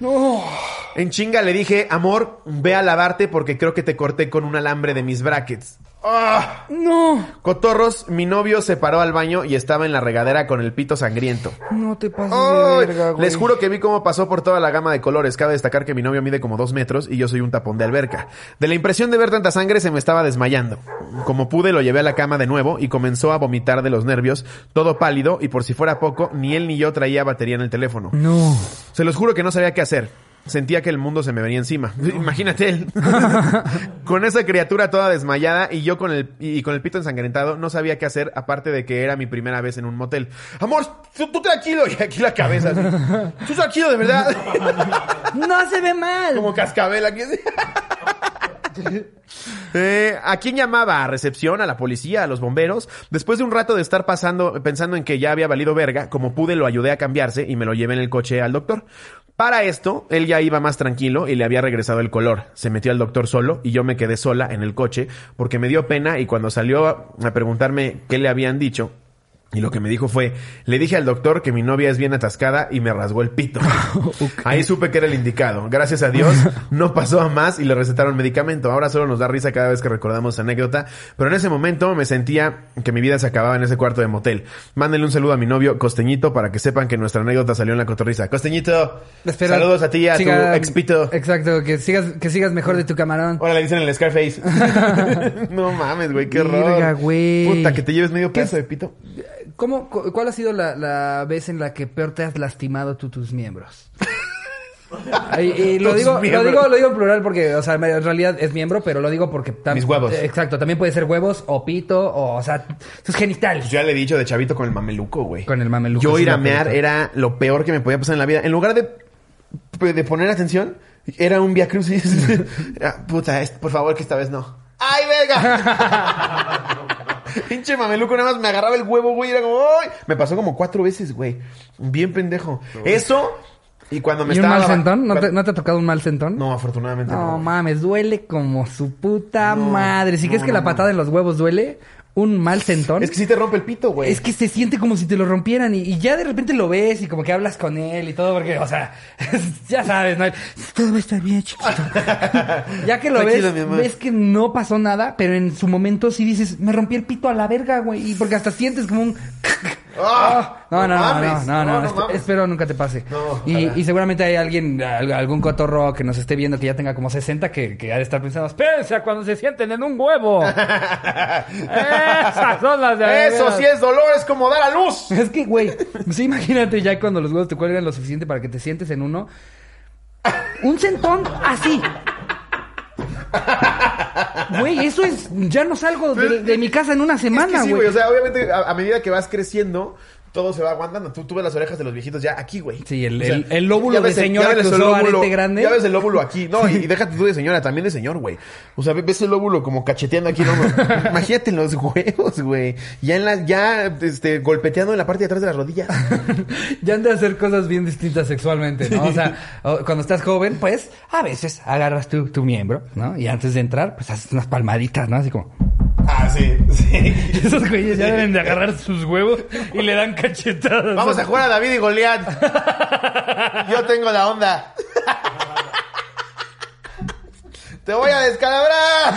En chinga le dije, amor, ve a lavarte porque creo que te corté con un alambre de mis brackets. Ah. No, Cotorros, mi novio se paró al baño y estaba en la regadera con el pito sangriento. no te pases ¡Ay! de verga, güey. Les juro que vi cómo pasó por toda la gama de colores. Cabe destacar que mi novio mide como dos metros y yo soy un tapón de alberca. De la impresión de ver tanta sangre se me estaba desmayando. Como pude lo llevé a la cama de nuevo y comenzó a vomitar de los nervios, todo pálido y por si fuera poco, ni él ni yo traía batería en el teléfono. No. Se los juro que no sabía qué hacer. Sentía que el mundo se me venía encima. Imagínate él. con esa criatura toda desmayada y yo con el, y con el pito ensangrentado, no sabía qué hacer, aparte de que era mi primera vez en un motel. Amor, tú, tú tranquilo. Y aquí la cabeza así. Tú tranquilo, de verdad. No se ve mal. Como cascabel aquí. Eh, ¿A quién llamaba? ¿A recepción? ¿A la policía? ¿A los bomberos? Después de un rato de estar pasando, pensando en que ya había valido verga, como pude lo ayudé a cambiarse y me lo llevé en el coche al doctor. Para esto, él ya iba más tranquilo y le había regresado el color. Se metió al doctor solo y yo me quedé sola en el coche porque me dio pena y cuando salió a preguntarme qué le habían dicho, y lo que me dijo fue, le dije al doctor que mi novia es bien atascada y me rasgó el pito. Ahí supe que era el indicado. Gracias a Dios no pasó a más y le recetaron medicamento. Ahora solo nos da risa cada vez que recordamos esa anécdota, pero en ese momento me sentía que mi vida se acababa en ese cuarto de motel. Mándenle un saludo a mi novio Costeñito para que sepan que nuestra anécdota salió en la cotorriza. Costeñito, saludos a ti y a siga- tu expito. Exacto, que sigas, que sigas mejor de tu camarón. Ahora le dicen el Scarface. no mames, güey, qué horror. Verga, güey. Puta, que te lleves medio ¿Qué pedazo de pito. ¿Cómo, cu- ¿Cuál ha sido la, la vez en la que peor te has lastimado tú tus miembros? Y lo, digo, lo digo lo digo en plural porque, o sea, en realidad es miembro, pero lo digo porque... tam- Mis huevos. Exacto, también puede ser huevos o pito o, o sea, tus genitales. Pues ya le he dicho de chavito con el mameluco, güey. Con el mameluco, Yo ir a mear era lo peor que me podía pasar en la vida. En lugar de, de poner atención, era un via crucis. Puta, es- por favor, que esta vez no. ¡Ay, verga! Pinche mameluco, nada más me agarraba el huevo, güey. Era como, ¡ay! Me pasó como cuatro veces, güey. Bien pendejo. Eso, y cuando me ¿Y un mal sentón? ¿No te, ¿No te ha tocado un mal sentón? No, afortunadamente No no. mames, duele como su puta No, madre. Si crees que la patada en los huevos duele, un mal sentón. Es que sí te rompe el pito, güey. Es que se siente como si te lo rompieran y, y ya de repente lo ves y como que hablas con él y todo porque, o sea, ya sabes, ¿no? Todo va a estar bien, chiquito. ya que lo Tranquilo, ves, ves que no pasó nada, pero en su momento sí dices, me rompí el pito a la verga, güey. Y porque hasta sientes como un... ¡Ah! No, no, no, no, no, no, no mames. espero nunca te pase. No, y, y seguramente hay alguien, al- algún cotorro que nos esté viendo que ya tenga como 60 que, que ha de estar pensando, espérense a cuando se sienten en un huevo. Esas son las de Eso veras". sí es dolor, es como dar a luz. Es que, güey, sí, imagínate ya cuando los huevos te cuelgan lo suficiente para que te sientes en uno. Un centón así. Güey, eso es. Ya no salgo de, de mi casa en una Es que semana, sí, güey. güey. O sea, obviamente, a, a medida que vas creciendo, todo se va aguantando. Tú, tú ves las orejas de los viejitos ya aquí, güey. Sí, el- O sea, el- el lóbulo de el- señora que el usó lóbulo- arete grande. Ya ves el lóbulo aquí. No, y, y déjate tú de señora, también de señor, güey. O sea, ves el lóbulo como cacheteando aquí, ¿no? Imagínate en los huevos, güey. Ya en la, ya, este, golpeteando en la parte de atrás de las rodillas. ya han de hacer cosas bien distintas sexualmente, ¿no? O sea, cuando estás joven, pues, a veces agarras tu, tu miembro, ¿no? Y antes de entrar, pues haces unas palmaditas, ¿no? Así como. Ah, sí, sí. Esos güeyes ya deben de agarrar sus huevos y le dan cachetadas. Vamos a jugar a David y Goliat. Yo tengo la onda. Te voy a descalabrar.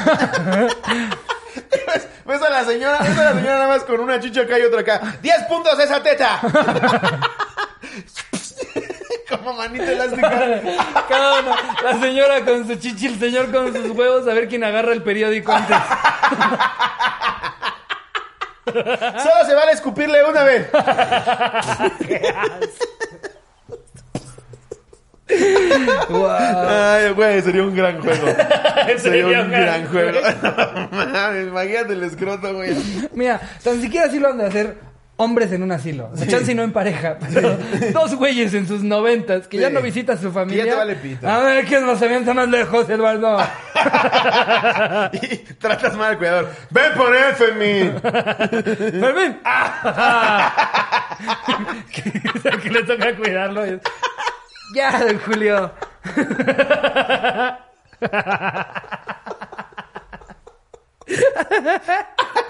¿Ves, ves a la señora, ves a la señora nada más con una chicha acá y otra acá. ¡10 puntos esa teta! Como manita elástica. Cada uno, la señora con su chichi, el señor con sus huevos, a ver quién agarra el periódico antes. Solo se vale escupirle una vez. Ay, güey, sería un gran juego. sería un gran juego. Imagínate el escroto, güey. Mira, tan siquiera así lo han de hacer hombres en un asilo. Sea, chance no en pareja. Pero dos güeyes en sus noventas que ya Sí. no visitan a su familia. Que ya te vale pito. A ver quién nos avienta más lejos, Eduardo. Y tratas mal al cuidador. ¡Ven por F en mí! Fermín. que, que le toca cuidarlo. y- Ya, don Julio.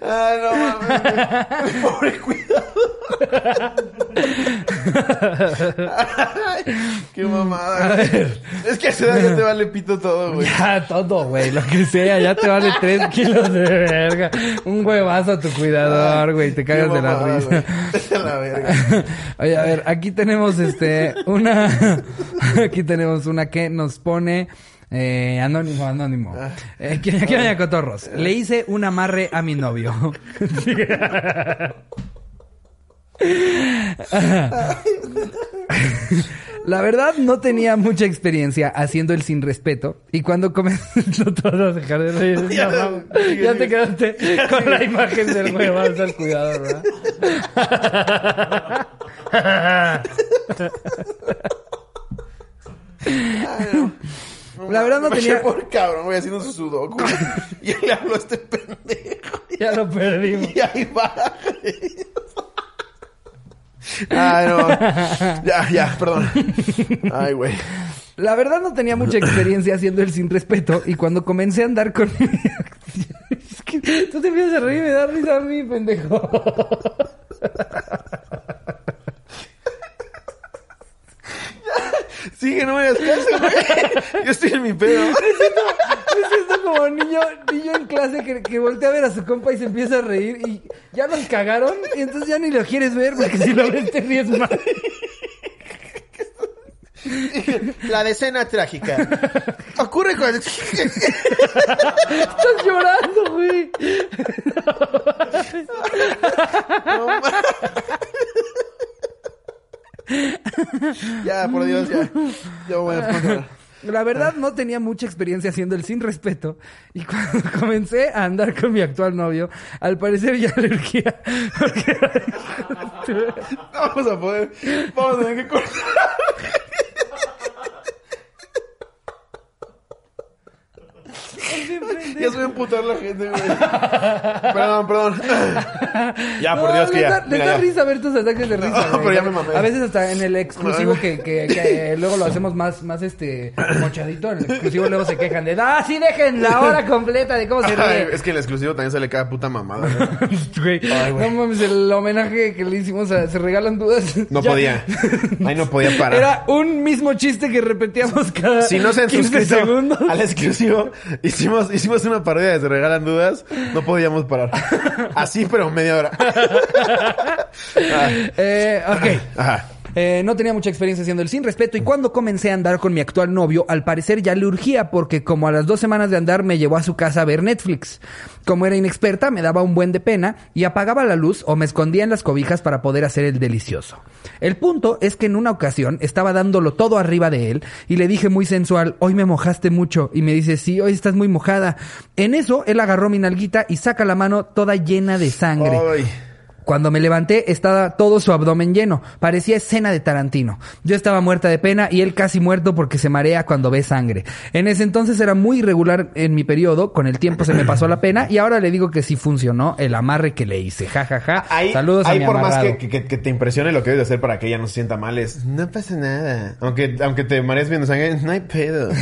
Ay, no mames. Pobre cuidador. Qué mamada. Es que a esa edad ya te vale pito todo, güey. Ya, todo, güey. Lo que sea. Ya te vale tres kilos de verga. Un huevazo a tu cuidador, güey. Te cagas de la risa. la verga. Oye, a ver, aquí tenemos este una aquí tenemos una que nos pone eh, anónimo, anónimo. Ah. Eh, aquí vaya cotorros. Le hice un amarre a mi novio. La verdad no tenía mucha experiencia haciendo el sin respeto y cuando comenzó no te vas a dejar de reír. Ya, No, sigue, ya te quedaste con la imagen del huevazo al cuidado, ¿verdad? La verdad no Me tenía... por cabrón, voy haciendo su sudoku. y le hablo a este pendejo. Ya lo perdimos. Y ahí va. Ay, no. Ya, ya, perdón. Ay, güey. La verdad no tenía mucha experiencia haciendo el sin respeto y cuando comencé a andar con es que tú te empiezas a reír y me da risa a mí, pendejo. Sigue, no me hagas caso, güey. Yo estoy en mi pedo. Me siento como niño, niño en clase que, que voltea a ver a su compa y se empieza a reír y ya los cagaron y entonces ya ni lo quieres ver porque si lo ves te ríes más. La decena trágica. Ocurre cuando... Estás llorando, güey. Ya, por Dios, ya. Ya voy a. La verdad no tenía mucha experiencia haciendo el sin respeto y cuando comencé a andar con mi actual novio, al parecer ya le urgía porque No vamos a poder. Vamos a tener que cortar. Ya se va a emputar la gente, güey. Perdón, perdón. Ya, por Dios, que ya. Mira, da risa ver tus ataques de risa. No, pero ya me mamé. A veces hasta en el exclusivo que, que, que luego lo hacemos más, más este mochadito, en el exclusivo luego se quejan de ah sí dejen la hora completa de cómo se ríe. es que en el exclusivo también sale cada puta mamada. güey. Güey, Ay, güey. no mames, el homenaje que le hicimos a Se Regalan Dudas. No ya- podía. Ahí no podía parar. Era un mismo chiste que repetíamos cada Si no se han 15 suscrito segundos. al exclusivo, hicimos, hicimos una parodia de Se Regalan Dudas, no podíamos parar. Así, pero media hora. Ah, Eh, ok. Ajá. Eh, no tenía mucha experiencia haciendo el sin respeto y cuando comencé a andar con mi actual novio, al parecer ya le urgía porque como a las dos semanas de andar me llevó a su casa a ver Netflix. Como era inexperta, me daba un buen de pena y apagaba la luz o me escondía en las cobijas para poder hacer el delicioso. El punto es que en una ocasión estaba dándolo todo arriba de él y le dije muy sensual, hoy me mojaste mucho y me dice, sí, hoy estás muy mojada. En eso, él agarró mi nalguita y saca la mano toda llena de sangre. Cuando me levanté estaba todo su abdomen lleno. Parecía escena de Tarantino. Yo estaba muerta de pena y él casi muerto porque se marea cuando ve sangre. En ese entonces era muy irregular en mi periodo. Con el tiempo se me pasó la pena y ahora le digo que sí funcionó el amarre que le hice. Ja, ja, ja. Ahí, Saludos a ahí mi por más que, que- que te impresione lo que debes de hacer para que ella no se sienta mal es... No pasa nada. Aunque, aunque te marees viendo sangre, no hay pedo.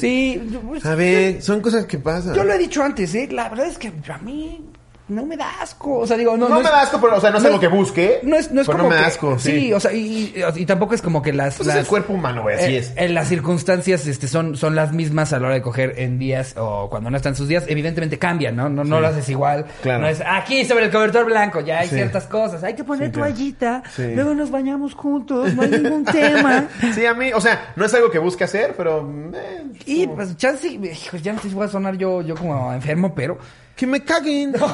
sí, pues, A ver, son cosas que pasan. yo lo he dicho antes, ¿eh? La verdad es que a mí no me da asco. O sea, digo, no, No, no me es- da asco, pero, o sea, no es algo que busque. No es, no es pero como no me da que- asco, sí. sí. o sea, y, y- y tampoco es como que las... Pues es las el cuerpo humano, güey, así eh, es. En las circunstancias este, son, son las mismas a la hora de coger en días o cuando no están sus días. Evidentemente cambian, ¿no? No, no lo haces igual. Claro. No es aquí sobre el cobertor blanco. Ya hay Sí. ciertas cosas. Hay que poner claro. toallita. Sí. Luego nos bañamos juntos. No hay ningún tema. Sí, a mí, o sea, no es algo que busque hacer, pero... eh, Y pues chance, hijo, ya no sé si voy a sonar yo, yo como enfermo, pero... que me caguen. no,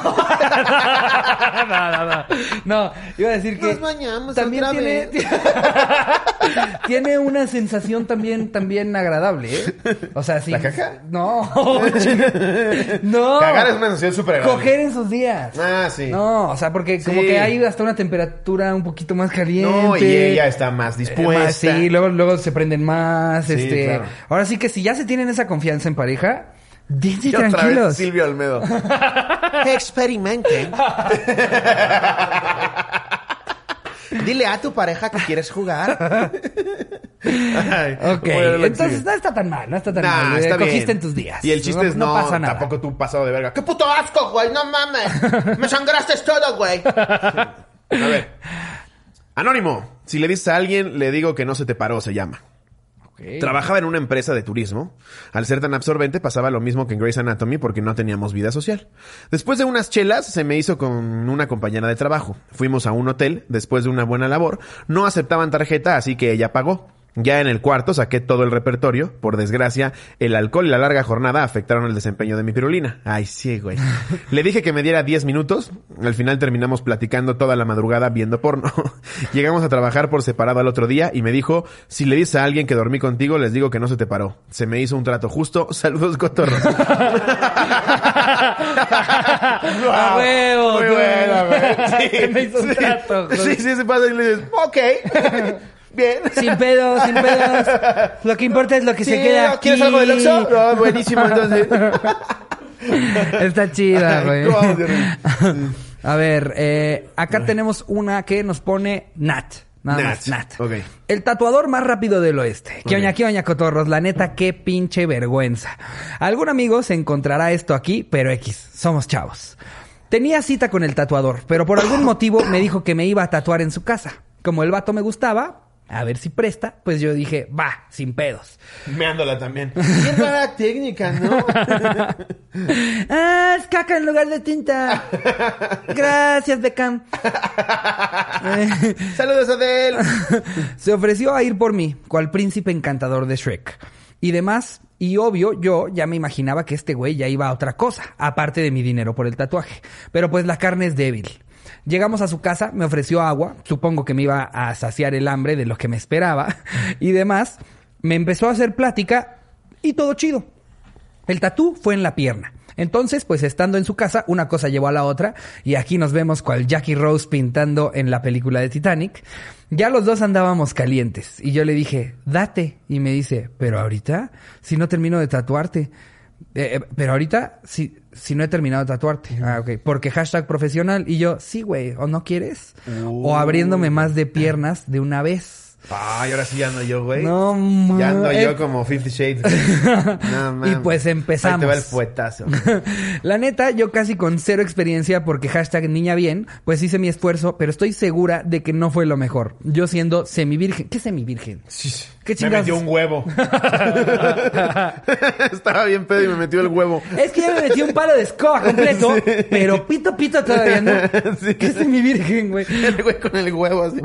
no, no. No, iba a decir que. Nos bañamos también otra tiene, tiene una sensación también, también agradable, ¿eh? O sea, sí. ¿La caca? No, no. Cagar es una sensación súper agradable. Coger en sus días. Ah, sí. No, o sea, porque como Sí. que hay hasta una temperatura un poquito más caliente. No, y ella está más Eh, dispuesta. más, sí, luego, luego se prenden más. Sí, este, claro. ahora sí que si ya se tienen esa confianza en pareja, dense Y otra vez. Silvio Almedo. Experimenten. Dile a tu pareja que quieres jugar. Ay, Ok, bueno, entonces sigue. no está tan mal, no está tan Nah, mal. está Cogiste bien. en tus días. Y el chiste es no, pasa nada. tampoco tú pasado de verga. ¡Qué puto asco, güey! ¡No mames! ¡Me sangraste todo, güey! A ver. Anónimo. Si le dices a alguien, le digo que no se te paró, se llama. Trabajaba en una empresa de turismo. Al ser tan absorbente pasaba lo mismo que en Grey's Anatomy porque no teníamos vida social. Después de unas chelas se me hizo con una compañera de trabajo. Fuimos a un hotel después de una buena labor. No aceptaban tarjeta así que ella pagó. Ya en el cuarto saqué todo el repertorio. Por desgracia, el alcohol y la larga jornada afectaron el desempeño de mi pirulina. Ay, sí, güey. Le dije que me diera 10 minutos. Al final terminamos platicando toda la madrugada viendo porno. Llegamos a trabajar por separado al otro día y me dijo, si le dices a alguien que dormí contigo, les digo que no se te paró. Se me hizo un trato justo. Saludos, cotorros. ¡A huevo! Muy buena, güey. Se me hizo un Sí. trato, güey. Sí, sí, se pasa y le dices, ok. Bien. Sin pedos, sin pedos. Lo que importa es lo que se queda ¿no? aquí. ¿Quieres algo del Oxxo? No, buenísimo, entonces. Está chida, güey. A ver, eh, acá tenemos una que nos pone Nat. Nada Nat, más, Nat. El tatuador más rápido del oeste. ¿Qué Ok. oña, qué oña, cotorros? La neta, qué pinche vergüenza. Algún amigo se encontrará esto aquí, pero X, somos chavos. Tenía cita con el tatuador, pero por algún motivo me dijo que me iba a tatuar en su casa. Como el vato me gustaba, a ver si presta, pues yo dije, va, sin pedos. Meándola también. Qué rara técnica, ¿no? ah, es caca en lugar de tinta. Gracias, Beckham. Saludos, Adel. Se ofreció a ir por mí, cual príncipe encantador de Shrek. Y demás, y obvio, yo ya me imaginaba que este güey ya iba a otra cosa, aparte de mi dinero por el tatuaje. Pero pues la carne es débil. Llegamos a su casa, me ofreció agua, supongo que me iba a saciar el hambre de lo que me esperaba, y demás. Me empezó a hacer plática y todo chido. El tatú fue en la pierna. Entonces, pues estando en su casa, una cosa llevó a la otra, y aquí nos vemos cual Jackie Rose pintando en la película de Titanic. Ya los dos andábamos calientes, y yo le dije, date, y me dice, pero ahorita, si no termino de tatuarte. Eh, eh, pero ahorita, si, si no he terminado de tatuarte. Ah, ok. Porque hashtag profesional, y yo, sí, güey, o no quieres, o abriéndome más de piernas de una vez. Ay, ahora sí ya ando yo, güey. No, Ya ando yo como Fifty Shades. No, mames. Y pues empezamos. Ahí te va el puetazo. La neta, yo casi con cero experiencia porque hashtag niña bien, pues hice mi esfuerzo, pero estoy segura de que no fue lo mejor. Yo siendo semivirgen. ¿Qué semivirgen? ¿Qué Me chingados? metió un huevo. Estaba bien pedo y me metió el huevo. Es que ya me metí un palo de escoba completo, pero pito pito todavía no. Sí. ¿Qué semivirgen, güey? El güey con el huevo así.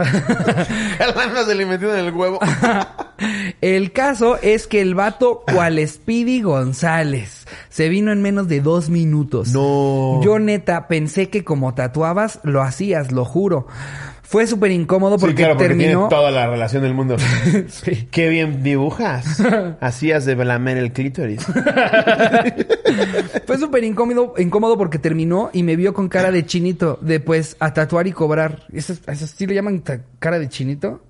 Jalándose le metió en el huevo. El caso es que el vato, cual Speedy González, se vino en menos de dos minutos. No. Yo neta pensé que como tatuabas, lo hacías, lo juro. Fue súper incómodo porque, sí, claro, porque terminó... tiene toda la relación del mundo. Sí. Qué bien dibujas. Hacías de lamer el clítoris. Fue súper incómodo, incómodo porque terminó y me vio con cara de chinito, de pues a tatuar y cobrar. ¿Eso, eso sí le llaman cara de chinito?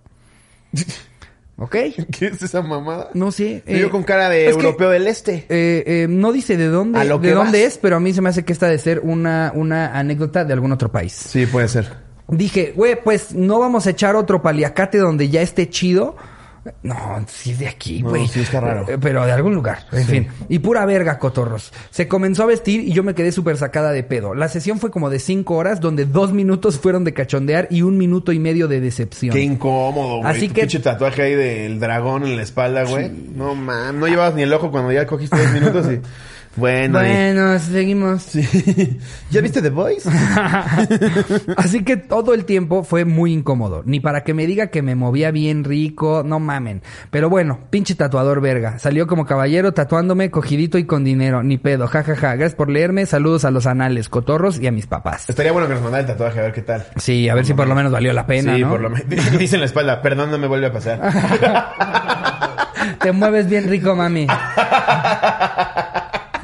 ¿Ok? ¿Qué es esa mamada? No sé. Eh, con cara de que, europeo del este. eh, eh, no dice de dónde, lo de dónde vas. es, pero a mí se me hace que esta de ser una, una anécdota de algún otro país. Sí, puede ser. Dije, güey, pues no vamos a echar otro paliacate donde ya esté chido. No, sí de aquí, No, güey. sí está raro. Eh, Pero de algún lugar, en fin. Y pura verga, cotorros. Se comenzó a vestir y yo me quedé súper sacada de pedo. La sesión fue como de cinco horas, donde dos minutos fueron de cachondear y un minuto y medio de decepción. Qué incómodo, güey. Así Tu que- pinche tatuaje ahí del dragón en la espalda, güey. No, man. No llevabas ni el ojo cuando ya cogiste dos minutos y... Bueno, y- Bueno, seguimos. ¿Ya viste The Voice? Así que todo el tiempo fue muy incómodo. Ni para que me diga que me movía bien rico, no mamen. Pero bueno, pinche tatuador verga. Salió como caballero tatuándome cogidito y con dinero. Ni pedo, jajaja. Gracias por leerme. Saludos a los anales, cotorros y a mis papás. Estaría bueno que nos mandara el tatuaje, a ver qué tal. Sí, a ver si por lo menos valió la pena, sí, ¿no? por lo menos. Dice en la espalda, perdón, no me vuelve a pasar. Te mueves bien rico, mami.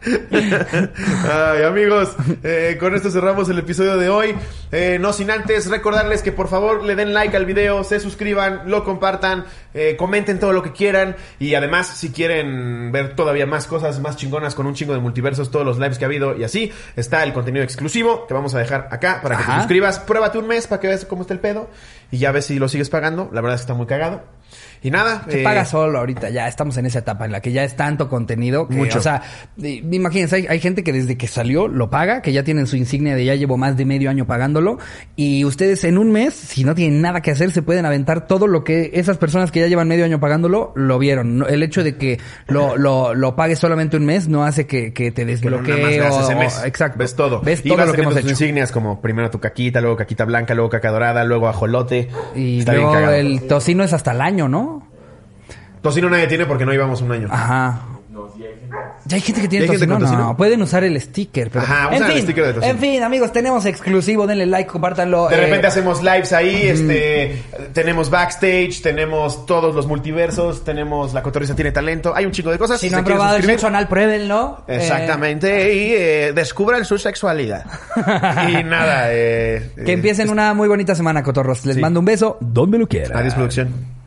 Ay, amigos, eh, con esto cerramos el episodio de hoy. Eh, no sin antes recordarles que por favor le den like al video, se suscriban, lo compartan, eh, comenten todo lo que quieran. Y además, si quieren ver todavía más cosas más chingonas con un chingo de multiversos, todos los lives que ha habido y así, está el contenido exclusivo que vamos a dejar acá para que te suscribas. Pruébate un mes para que veas cómo está el pedo y ya ves si lo sigues pagando. La verdad es que está muy cagado. Y nada, Se paga solo ahorita, ya estamos en esa etapa en la que ya es tanto contenido que, Mucho. o sea, y- imagínense, hay, hay gente que desde que salió lo paga, que ya tienen su insignia de ya llevo más de medio año pagándolo. Y ustedes en un mes, si no tienen nada que hacer, se pueden aventar todo lo que esas personas que ya llevan medio año pagándolo lo vieron. El hecho de que lo, lo, lo pagues solamente un mes no hace que, que te desbloquee. o- ese o- mes. exacto. Ves todo. Ves Y todo lo que hemos hecho. insignias como primero tu caquita, luego caquita blanca, luego caca dorada, luego ajolote. Y Está luego el tocino es hasta el año, ¿no? Tocino nadie tiene porque no íbamos un año. Ajá. Ya hay gente que tiene ¿Ya hay gente tocino, con tocino? no, pueden usar el sticker. Pero... Ajá, en usan el fin, sticker de tocino. en fin, amigos, tenemos exclusivo, denle like, compártanlo. De eh, repente hacemos lives ahí, este, tenemos backstage, tenemos todos los multiversos, tenemos La Cotorriza tiene talento, hay un chico de cosas. Si no han probado el sexo anal, pruébenlo. Eh, Exactamente, y eh, descubran su sexualidad. y nada, eh, que empiecen una muy bonita semana, cotorros. Les sí. mando un beso donde lo quieran. Adiós, producción.